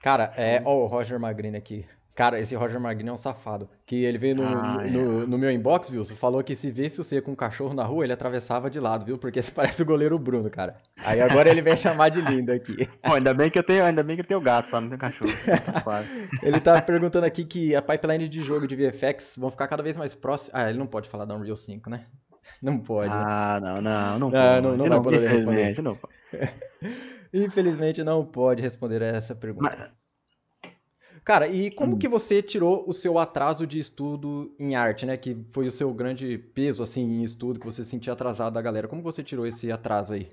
Speaker 1: Cara, é. Ó, o Roger Magrini aqui. Cara, esse Roger Magrini é um safado. Que ele veio no,
Speaker 3: Ah,
Speaker 1: no,
Speaker 3: é.
Speaker 1: no- meu inbox, viu? Falou que se visse você com um cachorro na rua, ele atravessava de lado, viu? Porque você parece o goleiro Bruno, cara. Aí agora ele vem chamar de lindo aqui.
Speaker 3: Pô, ainda bem que eu tenho, ainda bem que eu tenho gato, só não tenho cachorro. Tá.
Speaker 1: Ele tá perguntando aqui que a pipeline de jogo de VFX vão ficar cada vez mais próximas. Ah, ele não pode falar da Unreal 5, né? Não pode.
Speaker 3: Ah, não, não, não.
Speaker 1: Não,
Speaker 3: pode,
Speaker 1: não- não vai poder
Speaker 3: infelizmente, não pode.
Speaker 1: Infelizmente não pode responder a essa pergunta.
Speaker 3: Mas-
Speaker 1: Cara, e como
Speaker 3: Hum.
Speaker 1: que você tirou o seu atraso de estudo em arte, né? Que foi o seu grande peso, assim, em estudo, que você sentia atrasado da galera. Como você tirou esse atraso aí?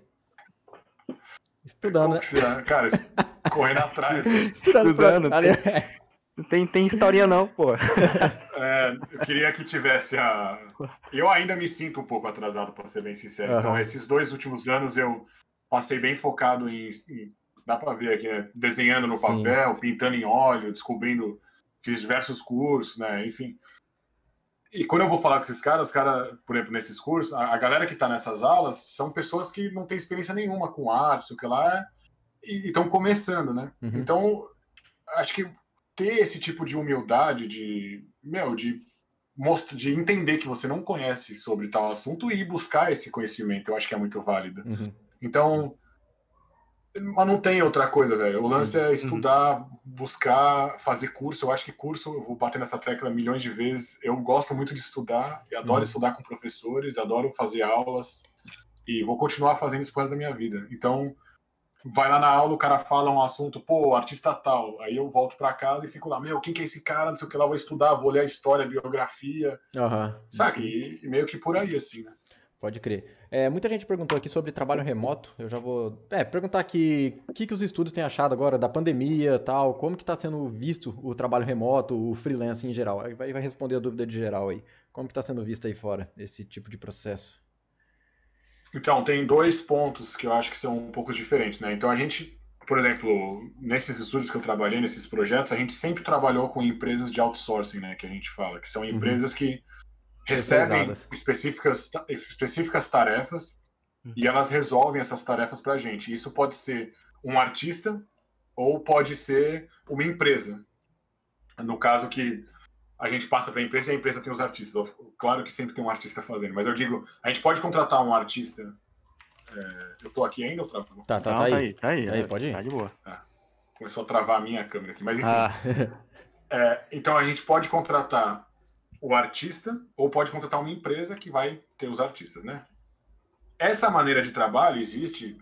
Speaker 1: Estudando, né?
Speaker 2: Cara, correndo atrás.
Speaker 1: Estudando pra...
Speaker 3: Estudando,
Speaker 1: Ali-
Speaker 3: Não tem, tem historinha não, pô.
Speaker 2: É, eu queria que tivesse a. Eu ainda me sinto um pouco atrasado, para ser bem sincero. Então,
Speaker 1: Aham.
Speaker 2: esses dois últimos anos eu passei bem focado em. em- dá para ver aqui, né? Desenhando no
Speaker 1: Sim.
Speaker 2: papel, pintando em óleo, descobrindo. Fiz diversos cursos, né? Enfim. E quando eu vou falar com esses caras, os caras, por exemplo, nesses cursos, a, a galera que está nessas aulas são pessoas que não têm experiência nenhuma com arte, sei o que lá, e estão começando, né?
Speaker 1: Uhum.
Speaker 2: Então, acho que ter esse tipo de humildade, de, meu, de mostra, de entender que você não conhece sobre tal assunto e buscar esse conhecimento, eu acho que é muito válido.
Speaker 1: Uhum.
Speaker 2: Então, mas não tem outra coisa, velho. O lance é estudar, buscar, fazer curso. Eu acho que curso, eu vou bater nessa tecla milhões de vezes. Eu gosto muito de estudar, e adoro
Speaker 1: Uhum.
Speaker 2: estudar com professores, adoro fazer aulas e vou continuar fazendo isso por resto da minha vida. Então, vai lá na aula, o cara fala um assunto, pô, artista tal. Aí eu volto pra casa e fico lá, meu, quem que é esse cara? Não sei o que lá, vou estudar, vou ler a história, a biografia,
Speaker 1: Aham.
Speaker 2: sabe? E meio que por aí, assim, né?
Speaker 1: Pode crer. É, muita gente perguntou aqui sobre trabalho remoto. Eu já vou é, perguntar aqui o que, que os estudos têm achado agora da pandemia tal, como que está sendo visto o trabalho remoto, o freelance em geral. Aí vai, vai responder a dúvida de geral aí. Como que está sendo visto aí fora esse tipo de processo?
Speaker 2: Então, tem dois pontos que eu acho que são um pouco diferentes, né? Então, a gente, por exemplo, nesses estudos que eu trabalhei, nesses projetos, a gente sempre trabalhou com empresas de outsourcing, né? Que a gente fala, que são empresas que recebem específicas, específicas tarefas e elas resolvem essas tarefas para a gente. Isso pode ser um artista ou pode ser uma empresa. No caso que a gente passa para a empresa e a empresa tem os artistas. Claro que sempre tem um artista fazendo, mas eu digo, a gente pode contratar um artista. é, eu tô aqui ainda ou?
Speaker 1: Tá, tá,
Speaker 3: Não,
Speaker 1: tá aí.
Speaker 3: tá aí, tá aí.
Speaker 1: Tá aí, pode ir.
Speaker 3: Tá de boa.
Speaker 2: Começou a travar a minha câmera aqui, mas enfim.
Speaker 3: Ah,
Speaker 2: É, então a gente pode contratar o artista ou pode contratar uma empresa que vai ter os artistas, né? Essa maneira de trabalho existe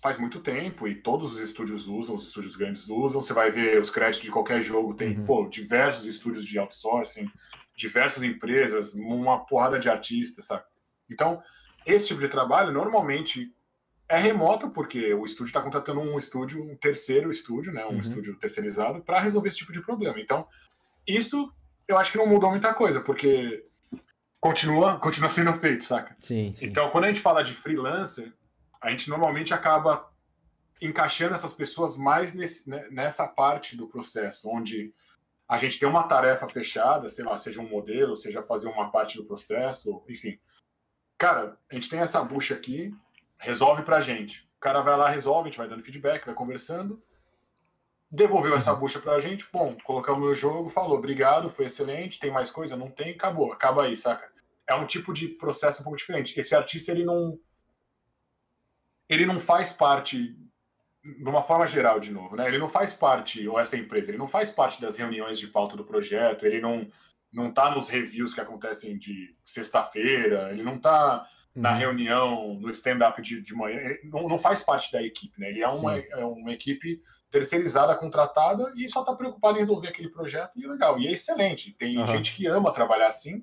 Speaker 2: faz muito tempo e todos os estúdios usam, os estúdios grandes usam. Você vai ver os créditos de qualquer jogo, tem
Speaker 1: Uhum.
Speaker 2: pô, diversos estúdios de outsourcing, diversas empresas, uma porrada de artistas, sabe? Então, esse tipo de trabalho normalmente é remoto, porque o estúdio está contratando um estúdio, um terceiro estúdio, né? Um
Speaker 1: Uhum.
Speaker 2: estúdio terceirizado, para resolver esse tipo de problema. Então, isso eu acho que não mudou muita coisa, porque continua, continua sendo feito, saca?
Speaker 1: Sim, sim.
Speaker 2: Então, quando a gente fala de freelancer, a gente normalmente acaba encaixando essas pessoas mais nesse, né, nessa parte do processo, onde a gente tem uma tarefa fechada, sei lá, seja um modelo, seja fazer uma parte do processo, enfim. Cara, a gente tem essa bucha aqui, resolve pra gente. O cara vai lá, resolve, a gente vai dando feedback, vai conversando. Devolveu essa bucha pra gente, bom, colocamos no jogo, falou, obrigado, foi excelente, tem mais coisa? Não tem, acabou, acaba aí, saca? É um tipo de processo um pouco diferente. Esse artista, ele não. Ele não faz parte, de uma forma geral, de novo, né? Ele não faz parte, ou essa empresa, ele não faz parte das reuniões de pauta do projeto, ele não, não tá nos reviews que acontecem de sexta-feira, ele não tá na
Speaker 1: Uhum.
Speaker 2: reunião, no stand-up de, de manhã, ele não, não faz parte da equipe, né? Ele é uma,
Speaker 1: Sim.
Speaker 2: é uma equipe terceirizada, contratada, e só tá preocupado em resolver aquele projeto, e é legal, e é excelente. Tem
Speaker 1: Aham.
Speaker 2: gente que ama trabalhar assim,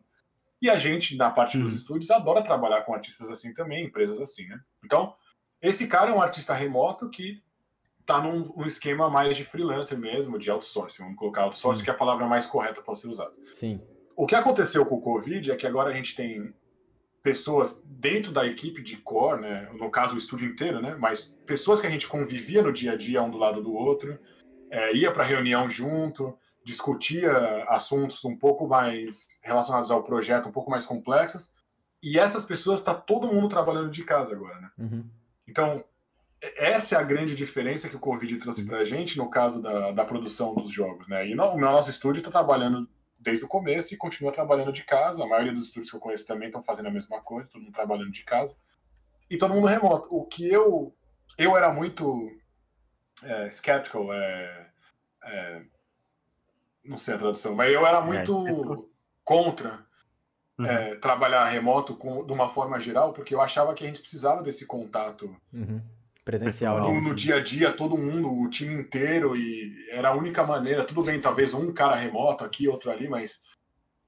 Speaker 2: e a gente, na parte dos
Speaker 3: Uhum.
Speaker 2: estúdios, adora trabalhar com artistas assim também, empresas assim, né? Então, esse cara é um artista remoto que tá num, num esquema mais de freelancer mesmo, de outsourcing. Vamos colocar outsourcing,
Speaker 1: Sim.
Speaker 2: que é a palavra mais correta para ser usada.
Speaker 1: Sim.
Speaker 2: O que aconteceu com o Covid é que agora a gente tem pessoas dentro da equipe de core, né? No caso, o estúdio inteiro, né? Mas pessoas que a gente convivia no dia a dia, um do lado do outro, é, ia para reunião junto, discutia assuntos um pouco mais relacionados ao projeto, um pouco mais complexos. E essas pessoas está todo mundo trabalhando de casa agora, né?
Speaker 1: Uhum.
Speaker 2: Então, essa é a grande diferença que o Covid trouxe para a gente no caso da, da produção dos jogos, né? E no, o nosso estúdio está trabalhando desde o começo e continua trabalhando de casa. A maioria dos estúdios que eu conheço também estão fazendo a mesma coisa, todo mundo trabalhando de casa. E todo mundo remoto. O que eu eu era muito é, skeptical, é, é, não sei a tradução, mas eu era muito
Speaker 3: skeptical.
Speaker 2: contra
Speaker 3: Uhum.
Speaker 2: é, trabalhar remoto com, de uma forma geral, porque eu achava que a gente precisava desse contato
Speaker 1: Uhum. Presencial
Speaker 2: no,
Speaker 1: ali.
Speaker 2: no dia a dia, todo mundo, o time inteiro, e era a única maneira. Tudo bem, talvez um cara remoto aqui, outro ali, mas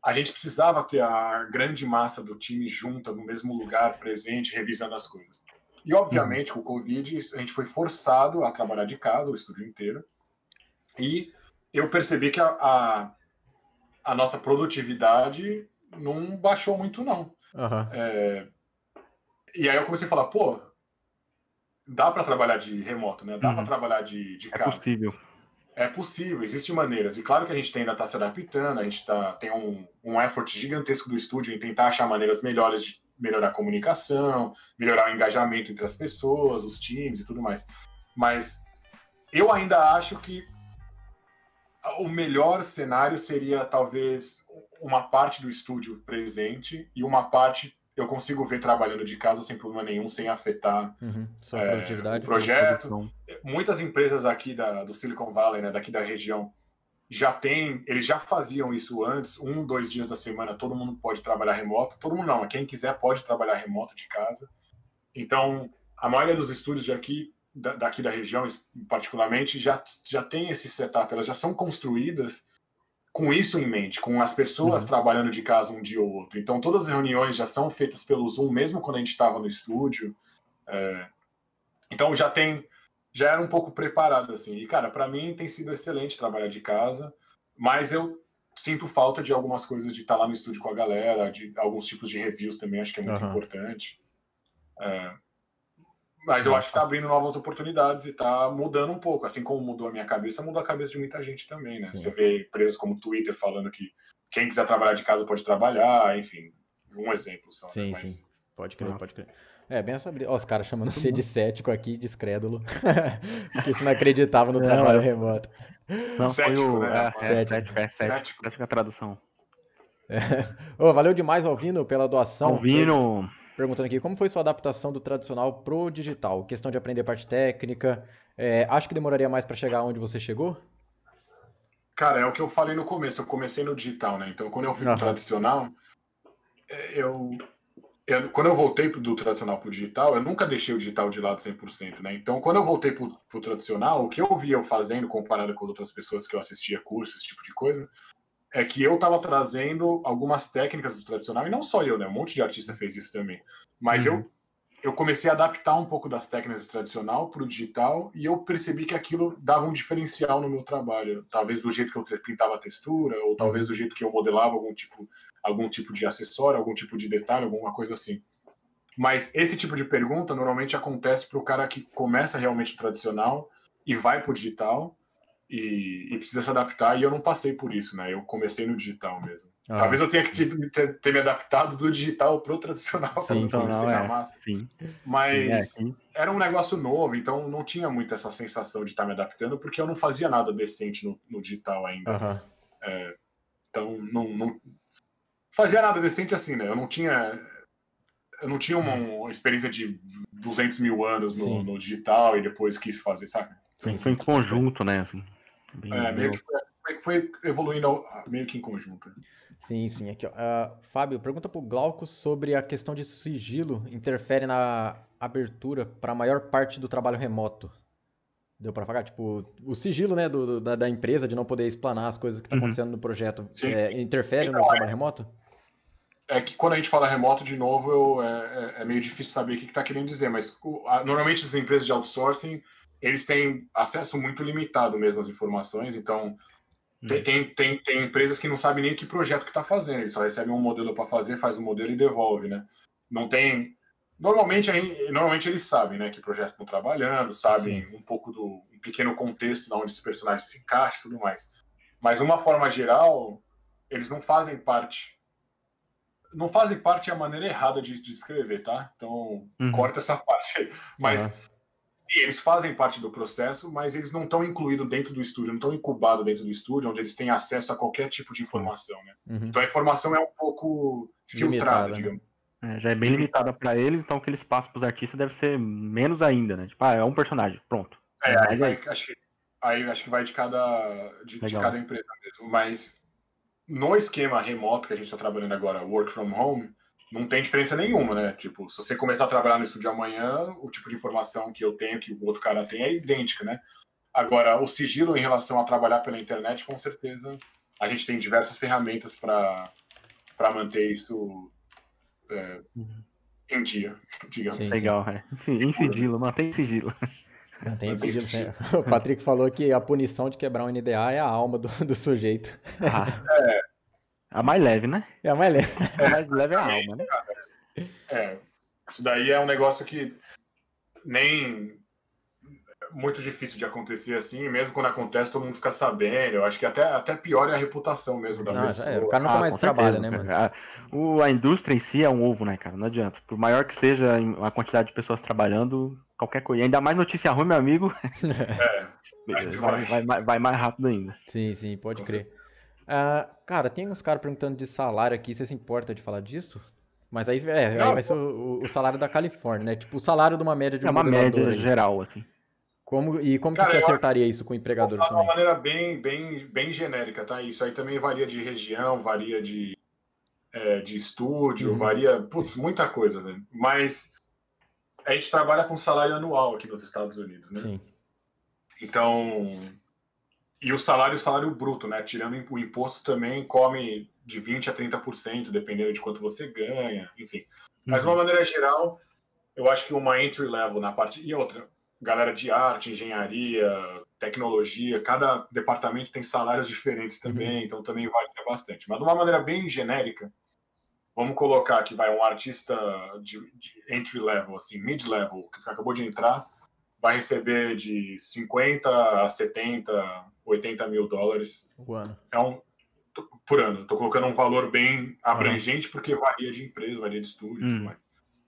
Speaker 2: a gente precisava ter a grande massa do time junta no mesmo lugar, presente, revisando as coisas. E, obviamente, com o Covid, a gente foi forçado a trabalhar de casa, o estúdio inteiro. E eu percebi que a, a, a nossa produtividade não baixou muito, não.
Speaker 1: Aham.
Speaker 2: É, E aí eu comecei a falar, pô, dá para trabalhar de remoto, né? Dá
Speaker 3: Uhum.
Speaker 2: para trabalhar de, de
Speaker 3: É
Speaker 2: casa.
Speaker 3: possível.
Speaker 2: É possível, existem maneiras. E claro que a gente ainda está se adaptando, a gente tá, tem um, um effort gigantesco do estúdio em tentar achar maneiras melhores de melhorar a comunicação, melhorar o engajamento entre as pessoas, os times e tudo mais. Mas eu ainda acho que o melhor cenário seria talvez uma parte do estúdio presente e uma parte eu consigo ver trabalhando de casa sem problema nenhum, sem afetar
Speaker 1: Uhum.
Speaker 2: É, o projeto. Muitas empresas aqui da, do Silicon Valley, né, daqui da região, já tem, eles já faziam isso antes, um, dois dias da semana, todo mundo pode trabalhar remoto, todo mundo não, quem quiser pode trabalhar remoto de casa. Então, a maioria dos estúdios aqui, da- daqui da região, particularmente, já, já tem esse setup, elas já são construídas com isso em mente, com as pessoas
Speaker 1: Uhum.
Speaker 2: trabalhando de casa um dia ou outro. Então, todas as reuniões já são feitas pelo Zoom, mesmo quando a gente estava no estúdio. É, então, já tem já era um pouco preparado assim. E cara, para mim tem sido excelente trabalhar de casa, mas eu sinto falta de algumas coisas de estar lá no estúdio com a galera, de alguns tipos de reviews também, acho que é muito
Speaker 1: Aham.
Speaker 2: importante. É, mas eu acho que tá abrindo novas oportunidades e tá mudando um pouco. Assim como mudou a minha cabeça, mudou a cabeça de muita gente também, né?
Speaker 1: Sim.
Speaker 2: Você vê empresas como o Twitter falando que quem quiser trabalhar de casa pode trabalhar, enfim. Um exemplo só.
Speaker 1: Sim,
Speaker 2: né? Mas-
Speaker 1: sim. Pode crer,
Speaker 3: Nossa.
Speaker 1: pode crer. É, bem essa brisa. Ó, os caras chamando você de cético aqui, de escrédulo. Porque você não acreditava no
Speaker 3: Não,
Speaker 1: trabalho
Speaker 3: é-
Speaker 1: remoto.
Speaker 3: Não,
Speaker 2: Cético,
Speaker 3: foi o.
Speaker 2: né,
Speaker 3: É,
Speaker 2: rapaz?
Speaker 3: é,
Speaker 1: Cético.
Speaker 3: cético, é cético.
Speaker 2: Cético.
Speaker 3: Cético é a tradução.
Speaker 1: Ô, valeu demais, Alvino, pela doação.
Speaker 3: Alvino,
Speaker 1: perguntando aqui, como foi sua adaptação do tradicional pro digital? Questão de aprender parte técnica. É, acho que demoraria mais para chegar onde você chegou?
Speaker 2: Cara, é o que eu falei no começo. Eu comecei no digital, né? Então, quando eu fui no tradicional, é, eu, eu- quando eu voltei do tradicional pro digital, eu nunca deixei o digital de lado 100%, né? Então, quando eu voltei pro, pro tradicional, o que eu via eu fazendo comparado com as outras pessoas que eu assistia cursos, esse tipo de coisa, é que eu tava trazendo algumas técnicas do tradicional, e não só eu, né? Um monte de artista fez isso também. Mas eu eu comecei a adaptar um pouco das técnicas do tradicional para o digital e eu percebi que aquilo dava um diferencial no meu trabalho. Talvez do jeito que eu pintava a textura, ou talvez do jeito que eu modelava algum tipo, algum tipo de acessório, algum tipo de detalhe, alguma coisa assim. Mas esse tipo de pergunta normalmente acontece para o cara que começa realmente tradicional e vai para o digital e, e precisa se adaptar. E eu não passei por isso, né? Eu comecei no digital mesmo.
Speaker 1: Ah,
Speaker 2: Talvez eu tenha que ter, ter- ter me adaptado do digital pro tradicional quando eu
Speaker 1: Sim,
Speaker 2: comecei
Speaker 3: não,
Speaker 2: na
Speaker 3: é.
Speaker 2: massa.
Speaker 3: Sim.
Speaker 2: Mas
Speaker 3: Sim, é,
Speaker 2: era um negócio novo, então não tinha muito essa sensação de estar me adaptando, porque eu não fazia nada decente no, no digital ainda.
Speaker 1: aham.
Speaker 2: Então não, não fazia nada decente assim, né? Eu não tinha eu não tinha uma, uma experiência de 200 mil anos no, no digital e depois quis fazer, sabe?
Speaker 3: Sim, foi em conjunto, né? Assim,
Speaker 2: É, meio que foi, foi- evoluindo meio que em conjunto.
Speaker 1: Sim, sim. Aqui, ó. Ah, Fábio, pergunta pro Glauco sobre a questão de sigilo interfere na abertura para a maior parte do trabalho remoto. Deu para pagar? Tipo, o sigilo, né, do, do- da, da empresa de não poder explanar as coisas que estão
Speaker 3: Uhum.
Speaker 1: acontecendo no projeto,
Speaker 2: Sim,
Speaker 1: é, interfere no
Speaker 2: Então,
Speaker 1: trabalho remoto?
Speaker 2: É que quando a gente fala remoto, de novo, eu- é, é- é meio difícil saber o que está querendo dizer, mas o- a- normalmente as empresas de outsourcing, eles têm acesso muito limitado mesmo às informações, então tem, tem, tem, tem empresas que não sabem nem que projeto que está fazendo, eles só recebem um modelo para fazer, faz o modelo e devolve, né? Não tem... Normalmente, normalmente eles sabem, né, que projeto estão trabalhando, sabem um pouco do um pequeno contexto de onde esse personagem se encaixa e tudo mais. Mas, de uma forma geral, eles não fazem parte não fazem parte é a maneira errada de, de escrever, tá? Então,
Speaker 3: Uhum.
Speaker 2: corta essa parte aí. Mas
Speaker 1: Aham.
Speaker 2: Sim, eles fazem parte do processo, mas eles não estão incluídos dentro do estúdio, não estão incubados dentro do estúdio, onde eles têm acesso a qualquer tipo de informação, né?
Speaker 1: Uhum.
Speaker 2: Então a informação é um pouco filtrada,
Speaker 1: Limitada, né?
Speaker 2: digamos.
Speaker 3: É, já é bem limitada pra eles, então o que eles passam pros artistas deve ser menos ainda, né? Tipo, ah, é um personagem, pronto.
Speaker 2: É, aí, vai,
Speaker 3: aí-
Speaker 2: acho que, aí acho que vai de cada, de, de cada empresa mesmo. Mas no esquema remoto que a gente está trabalhando agora, work from home, não tem diferença nenhuma, né? Tipo, se você começar a trabalhar no estúdio amanhã, o tipo de informação que eu tenho, que o outro cara tem, é idêntica, né? Agora, o sigilo em relação a trabalhar pela internet, com certeza, a gente tem diversas ferramentas para manter isso é,
Speaker 3: Uhum.
Speaker 2: em dia, digamos.
Speaker 1: Sim.
Speaker 3: Legal, é. Sim, em sigilo, mantém sigilo.
Speaker 1: Não tem
Speaker 2: Mas tem
Speaker 1: sigilo,
Speaker 2: sigilo.
Speaker 1: né? O Patrick falou que a punição de quebrar um NDA é a alma do, do sujeito.
Speaker 3: Ah. A mais leve, né?
Speaker 1: É a mais leve.
Speaker 3: A mais leve é a alma, né?
Speaker 2: É, isso daí é um negócio que nem muito difícil de acontecer assim, mesmo quando acontece, todo mundo fica sabendo. Eu acho que até, até pior é a reputação mesmo da
Speaker 1: Não,
Speaker 2: pessoa.
Speaker 1: é, o cara nunca
Speaker 3: Ah,
Speaker 1: mais trabalha,
Speaker 3: certeza,
Speaker 1: né, mano?
Speaker 3: A, o- a indústria em si é um ovo, né, cara? Não adianta. Por maior que seja a quantidade de pessoas trabalhando, qualquer coisa. Ainda mais notícia ruim, meu amigo,
Speaker 2: É,
Speaker 3: vai,
Speaker 2: vai.
Speaker 3: vai- vai mais rápido ainda.
Speaker 1: Sim, sim, pode
Speaker 2: Com
Speaker 1: crer. Ah, cara, tem uns caras perguntando de salário aqui, você se importa de falar disso? Mas aí, é, aí
Speaker 2: Não,
Speaker 1: vai ser o, o- salário da Califórnia, né? Tipo, o salário de uma média de um
Speaker 3: É uma média
Speaker 1: aí.
Speaker 3: geral, assim.
Speaker 1: Como, e como
Speaker 2: Cara,
Speaker 1: que você acertaria isso com o empregador
Speaker 2: falar de uma
Speaker 1: também?
Speaker 2: maneira bem, bem, bem genérica, tá? Isso aí também varia de região, varia de, é, de estúdio,
Speaker 1: Uhum.
Speaker 2: varia, putz, muita coisa, né? Mas a gente trabalha com salário anual aqui nos Estados Unidos, né?
Speaker 1: Sim.
Speaker 2: Então, e o salário, o salário bruto, né? Tirando o imposto também come de 20 a 30%, dependendo de quanto você ganha, enfim. Mas de
Speaker 3: Uhum.
Speaker 2: uma maneira geral, eu acho que uma entry level na parte e outra, galera de arte, engenharia, tecnologia, cada departamento tem salários diferentes também, então também varia bastante. Mas de uma maneira bem genérica, vamos colocar que vai um artista de, de entry level, assim, mid level, que acabou de entrar, vai receber de 50 a 70, 80 mil dólares
Speaker 1: O ano.
Speaker 2: é um por ano. Estou colocando um valor bem abrangente porque varia de empresa, varia de estúdio, e tudo
Speaker 3: Hum.
Speaker 2: mais.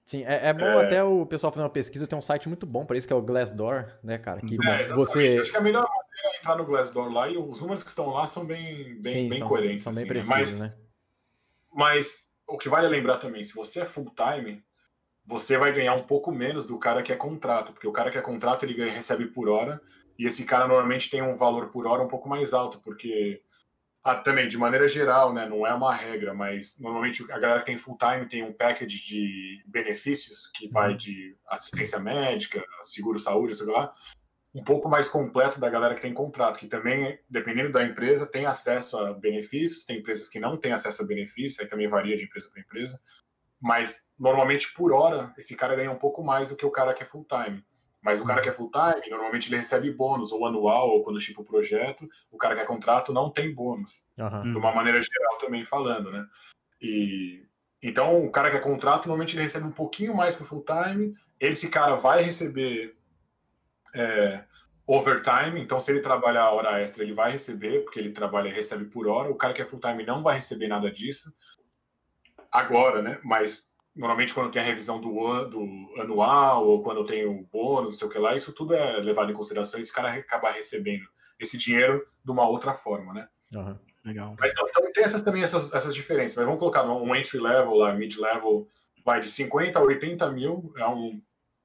Speaker 1: Sim, é, é bom
Speaker 2: É.
Speaker 1: até o pessoal fazer uma pesquisa, tem um site muito bom pra isso, que é o Glassdoor, né, cara? Que
Speaker 2: É,
Speaker 1: você.
Speaker 2: Acho que a melhor maneira é entrar no Glassdoor lá e os números que estão lá são bem, bem,
Speaker 1: Sim,
Speaker 2: bem
Speaker 1: são,
Speaker 2: coerentes.
Speaker 1: são bem
Speaker 2: assim, né?
Speaker 1: precisos,
Speaker 2: mas,
Speaker 1: né?
Speaker 2: mas o que vale lembrar também, se você é full time, você vai ganhar um pouco menos do cara que é contrato, porque o cara que é contrato ele ganha, recebe por hora, e esse cara normalmente tem um valor por hora um pouco mais alto, porque ah, também, de maneira geral, né, não é uma regra, mas normalmente a galera que tem full time tem um package de benefícios que vai
Speaker 1: Uhum.
Speaker 2: de assistência médica, seguro saúde, sei lá, um pouco mais completo da galera que tem contrato, que também, dependendo da empresa, tem acesso a benefícios, tem empresas que não têm acesso a benefícios, aí também varia de empresa para empresa, mas normalmente por hora esse cara ganha um pouco mais do que o cara que é full time. Mas o cara que é full time, normalmente ele recebe bônus, ou anual, ou quando chipa o projeto. O cara que é contrato não tem bônus,
Speaker 1: Aham.
Speaker 3: Hum.
Speaker 2: de uma maneira geral também falando, né? E então o cara que é contrato, normalmente ele recebe um pouquinho mais que o full time. Esse cara vai receber é, overtime, então se ele trabalhar a hora extra, ele vai receber, porque ele trabalha e recebe por hora. O cara que é full time não vai receber nada disso agora, né? Mas normalmente quando tem a revisão do, an- do anual ou quando tem o bônus, não sei o que lá, isso tudo é levado em consideração e esse cara acabar recebendo esse dinheiro de uma outra forma, né?
Speaker 1: Aham.
Speaker 3: Legal.
Speaker 2: Mas, então, então tem essas também essas, essas diferenças. Mas vamos colocar um entry level lá, mid level, vai de 50 a 80 mil. É um,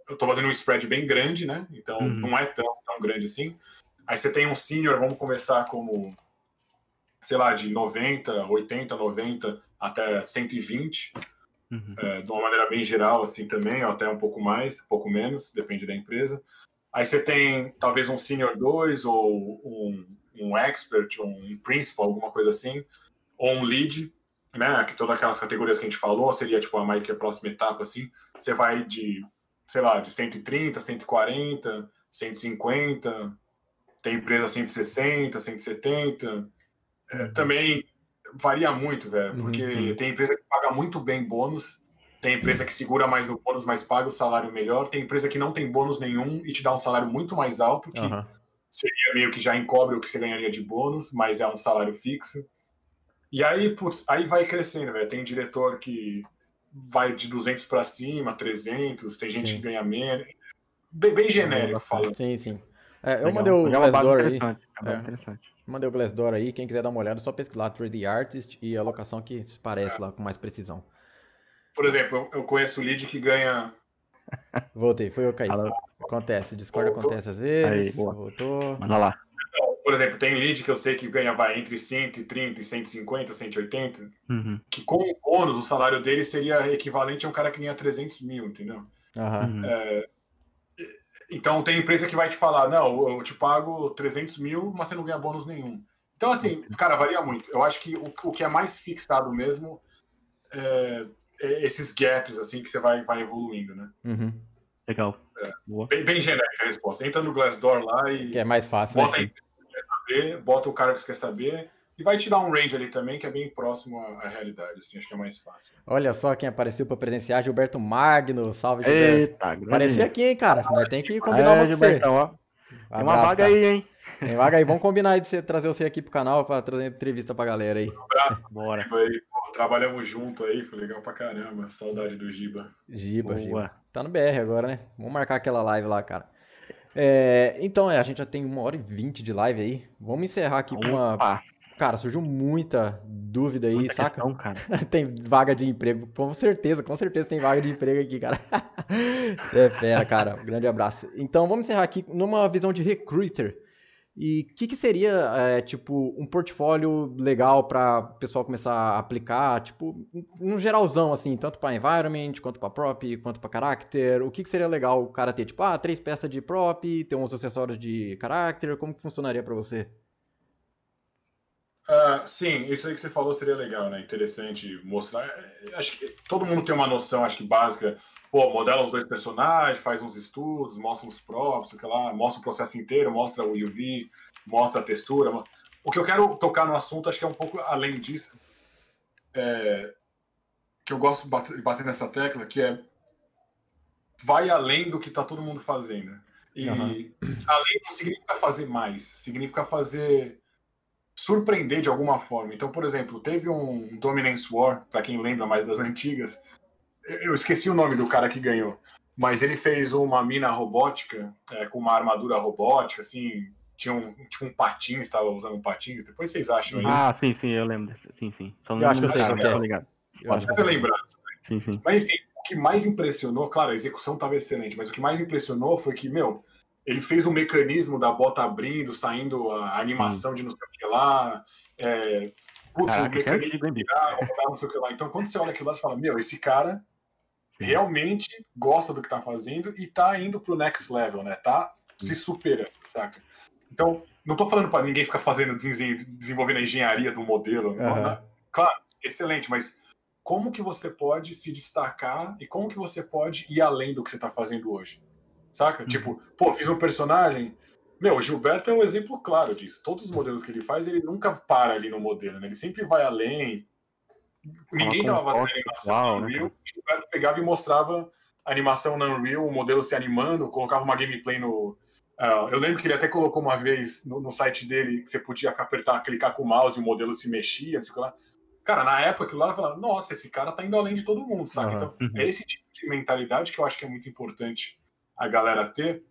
Speaker 2: eu estou fazendo um spread bem grande, né? Então
Speaker 3: Uhum.
Speaker 2: não é tão, tão grande assim. Aí você tem um senior, vamos começar como, sei lá, de 90, 80, 90 até 120
Speaker 3: Uhum.
Speaker 2: é, de uma maneira bem geral, assim também, até um pouco mais, um pouco menos, depende da empresa. Aí você tem talvez um Senior 2 ou um, um Expert, um Principal, alguma coisa assim, ou um Lead, né? Que todas aquelas categorias que a gente falou, seria tipo a mais que a próxima etapa, assim. Você vai de, sei lá, de 130, 140, 150, tem empresa 160, 170. É, também varia muito, velho,
Speaker 1: Uhum,
Speaker 2: porque
Speaker 3: uhum.
Speaker 2: tem empresa que paga muito bem bônus, tem empresa que segura mais no bônus, mas paga o salário melhor, tem empresa que não tem bônus nenhum e te dá um salário muito mais alto, que
Speaker 1: Aham.
Speaker 2: seria meio que já encobre o que você ganharia de bônus, mas é um salário fixo. E aí, putz, aí vai crescendo, velho. Tem diretor que vai de 200 para cima, 300, tem gente
Speaker 1: Sim.
Speaker 2: que ganha menos. Bem, bem genérico falando.
Speaker 1: Sim, sim. É, eu
Speaker 3: Legal.
Speaker 1: mandei o
Speaker 3: É
Speaker 1: Glassdoor aí.
Speaker 3: interessante. É
Speaker 1: É.
Speaker 3: interessante.
Speaker 1: Mandei o Glassdoor aí. Quem quiser dar uma olhada, é só pesquisar 3D Artist e a locação que se parece lá com mais precisão.
Speaker 2: Por exemplo, eu, conheço o lead que ganha.
Speaker 1: Voltei, foi eu caí. Acontece, Discord
Speaker 2: Voltou?
Speaker 1: acontece às vezes.
Speaker 3: Aí, boa.
Speaker 1: Voltou.
Speaker 3: Manda lá.
Speaker 2: Por exemplo, tem lead que eu sei que ganha vai entre 130 e 150, 180,
Speaker 3: Uhum.
Speaker 2: que com o bônus o salário dele seria equivalente a um cara que ganha 300 mil, entendeu?
Speaker 1: Aham.
Speaker 3: Uhum.
Speaker 2: Então tem empresa que vai te falar, não, eu te pago 300 mil, mas você não ganha bônus nenhum. Então, assim, cara, varia muito. Eu acho que o, o que é mais fixado mesmo é, é esses gaps, assim, que você vai, vai evoluindo, né?
Speaker 1: Uhum.
Speaker 3: Legal. Boa.
Speaker 2: Bem, bem genérica a resposta. Entra no Glassdoor lá e
Speaker 1: Que é mais fácil, né?
Speaker 2: bota a empresa que quer saber, bota o cara que você quer saber, e vai te dar um range ali também, que é bem próximo à, realidade, assim, acho que é mais fácil.
Speaker 1: Olha só quem apareceu pra presenciar, Gilberto Magno. Salve, Gilberto.
Speaker 3: Eita.
Speaker 1: Aparecia aqui, hein, cara. Nós tem que combinar
Speaker 3: É,
Speaker 1: uma com você.
Speaker 3: Gilbertão, ó. Tem uma
Speaker 1: Abraço,
Speaker 3: vaga
Speaker 1: cara.
Speaker 3: aí, hein?
Speaker 1: Tem vaga aí. Vamos combinar aí de você trazer você aqui pro canal pra trazer entrevista pra galera aí.
Speaker 3: Bora.
Speaker 2: Aí, pô, trabalhamos junto aí, foi legal pra caramba. Saudade do Giba.
Speaker 1: Giba,
Speaker 3: Boa.
Speaker 1: Giba. Tá no BR agora, né? Vamos marcar aquela live lá, cara. É, então, é, a gente já tem uma hora e vinte de live aí. Vamos encerrar aqui com uma. Cara, surgiu muita dúvida aí,
Speaker 3: muita
Speaker 1: saca?
Speaker 3: questão, cara.
Speaker 1: Tem vaga de emprego. Com certeza, com certeza tem vaga de emprego aqui, cara. É fera, cara. Um grande abraço. Então, vamos encerrar aqui numa visão de recruiter. E o que, que seria, é, tipo, um portfólio legal para o pessoal começar a aplicar, tipo, no geralzão, assim, tanto para environment, quanto para prop, quanto para character. O que, que seria legal o cara ter, tipo, ah, três peças de prop, ter uns acessórios de character, como que funcionaria para você?
Speaker 2: Ah, sim, isso aí que você falou seria legal, né? Interessante mostrar. É, Acho que todo mundo tem uma noção, acho que básica. Pô, modela os dois personagens, faz uns estudos, mostra os props, sei lá, mostra o processo inteiro, mostra o UV, mostra a textura. O que eu quero tocar no assunto, acho que é um pouco além disso, é, que eu gosto de bater, nessa tecla, que é vai além do que está todo mundo fazendo. E
Speaker 1: Aham.
Speaker 2: além não significa fazer mais, significa fazer surpreender de alguma forma. Então, por exemplo, teve um Dominance War, para quem lembra mais das antigas, eu eu esqueci o nome do cara que ganhou, mas ele fez uma mina robótica é, com uma armadura robótica, assim, tinha um, tinha um patins, estava usando um patins. Depois vocês acham aí.
Speaker 3: Ah, sim, sim, eu lembro. Sim, sim. Só
Speaker 1: Eu acho que eu sei que é.
Speaker 3: tô ligado.
Speaker 1: Eu acho
Speaker 2: Deve lembrar.
Speaker 3: Sim, sim.
Speaker 2: Mas enfim, o que mais impressionou, claro, a execução estava excelente, mas o que mais impressionou foi que, meu, ele fez um mecanismo da bota abrindo, saindo a animação hum. de não sei o que lá. É, putz, Caraca, um é mecanismo de não sei o que lá. Então, quando você olha aquilo lá, você fala, meu, esse cara realmente gosta do que tá fazendo e tá indo pro next level, né? Tá se superando, saca? Então, não tô falando para ninguém ficar fazendo, desenvolvendo a engenharia do modelo. Uhum. Né? Claro, excelente, mas como que você pode se destacar e como que você pode ir além do que você tá fazendo hoje? Saca? Uhum. Tipo, pô, fiz um personagem. Meu, o Gilberto é um exemplo claro disso. Todos os modelos que ele faz, ele nunca para ali no modelo, né? Ele sempre vai além. Ninguém tava fazendo animação no né, Unreal. O Gilberto pegava e mostrava animação na Unreal, o modelo se animando, colocava uma gameplay no. Uh, eu lembro que ele até colocou uma vez no, no, site dele que você podia apertar, clicar com o mouse e o modelo se mexia, não sei o que lá. Cara, na época aquilo lá eu falava, nossa, esse cara tá indo além de todo mundo, sabe? Uhum. Então, é esse tipo de mentalidade que eu acho que é muito importante a galera ter.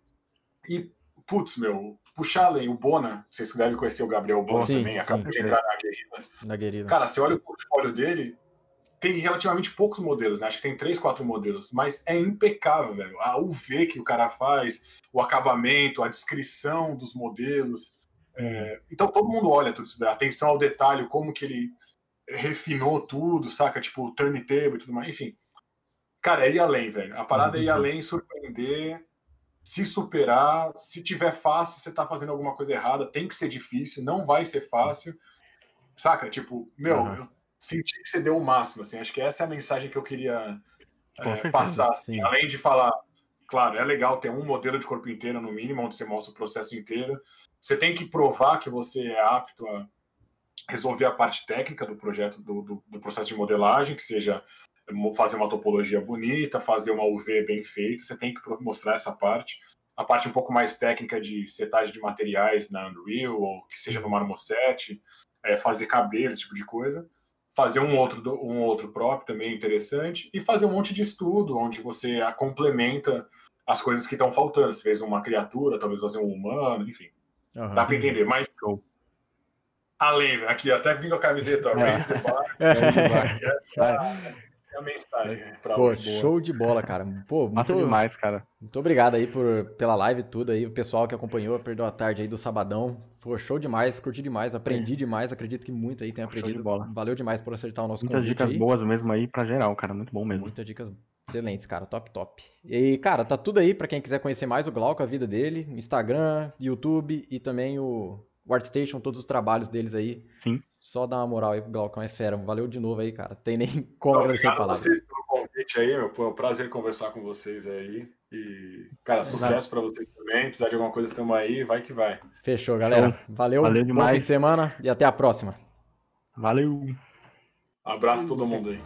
Speaker 2: E, putz, meu, puxar além, o Bona, vocês devem conhecer o Gabriel Bona sim, também, acabou de entrar na guerrilha.
Speaker 1: na guerrilha.
Speaker 2: Cara, você olha o portfólio dele, tem relativamente poucos modelos, né? Acho que tem três, quatro modelos, mas é impecável, velho. A UV que o cara faz, o acabamento, a descrição dos modelos. É... então todo mundo olha tudo isso, daí. atenção ao detalhe, como que ele refinou tudo, saca? Tipo, turntable e tudo mais, enfim. Cara, é ir além, velho. A parada é ir uhum. além, surpreender, se superar. Se tiver fácil, você tá fazendo alguma coisa errada, tem que ser difícil, não vai ser fácil. Saca? Tipo, meu, uhum. eu senti que você deu o máximo, assim. Acho que essa é a mensagem que eu queria é, passar. Assim. Além de falar, claro, é legal ter um modelo de corpo inteiro, no mínimo, onde você mostra o processo inteiro. Você tem que provar que você é apto a resolver a parte técnica do projeto, do, do, do processo de modelagem, que seja fazer uma topologia bonita, fazer uma UV bem feita, você tem que mostrar essa parte. A parte um pouco mais técnica de setagem de materiais na Unreal, ou que seja no Marmoset, é, fazer cabelo, esse tipo de coisa. Fazer um outro, um outro prop também interessante. E fazer um monte de estudo, onde você complementa as coisas que estão faltando. Você fez uma criatura, talvez fazer um humano, enfim. Uhum. Dá para entender. Mas além, aqui até vindo a camiseta, é. Raise the Bar. É a mensagem pra
Speaker 1: Pô, show de bola, cara. Pô, muito
Speaker 3: demais, cara.
Speaker 1: Muito obrigado aí por, pela live tudo aí, o pessoal que acompanhou, perdeu a tarde aí do sabadão. Pô, show demais, curti demais, aprendi é. demais, acredito que muito aí tem aprendido. De bola. Valeu demais por acertar o nosso
Speaker 3: Muitas
Speaker 1: convite
Speaker 3: dicas aí. boas mesmo aí pra geral, cara, muito bom mesmo.
Speaker 1: Muitas dicas excelentes, cara, top, top. E, cara, tá tudo aí para quem quiser conhecer mais o Glauco, a vida dele, Instagram, YouTube e também o o ArtStation, todos os trabalhos deles aí.
Speaker 3: Sim.
Speaker 1: Só dá uma moral aí pro Galcão, é fera. Valeu de novo aí, cara. Tem nem como agradecer a palavra.
Speaker 2: vocês pelo convite aí, meu. Foi um prazer conversar com vocês aí. E, cara, sucesso para vocês também. Precisar de alguma coisa, estamos aí. Vai que vai.
Speaker 1: Fechou, galera. Valeu.
Speaker 3: Valeu demais. Bom fim
Speaker 1: de semana e até a próxima.
Speaker 3: Valeu.
Speaker 2: Abraço todo mundo aí.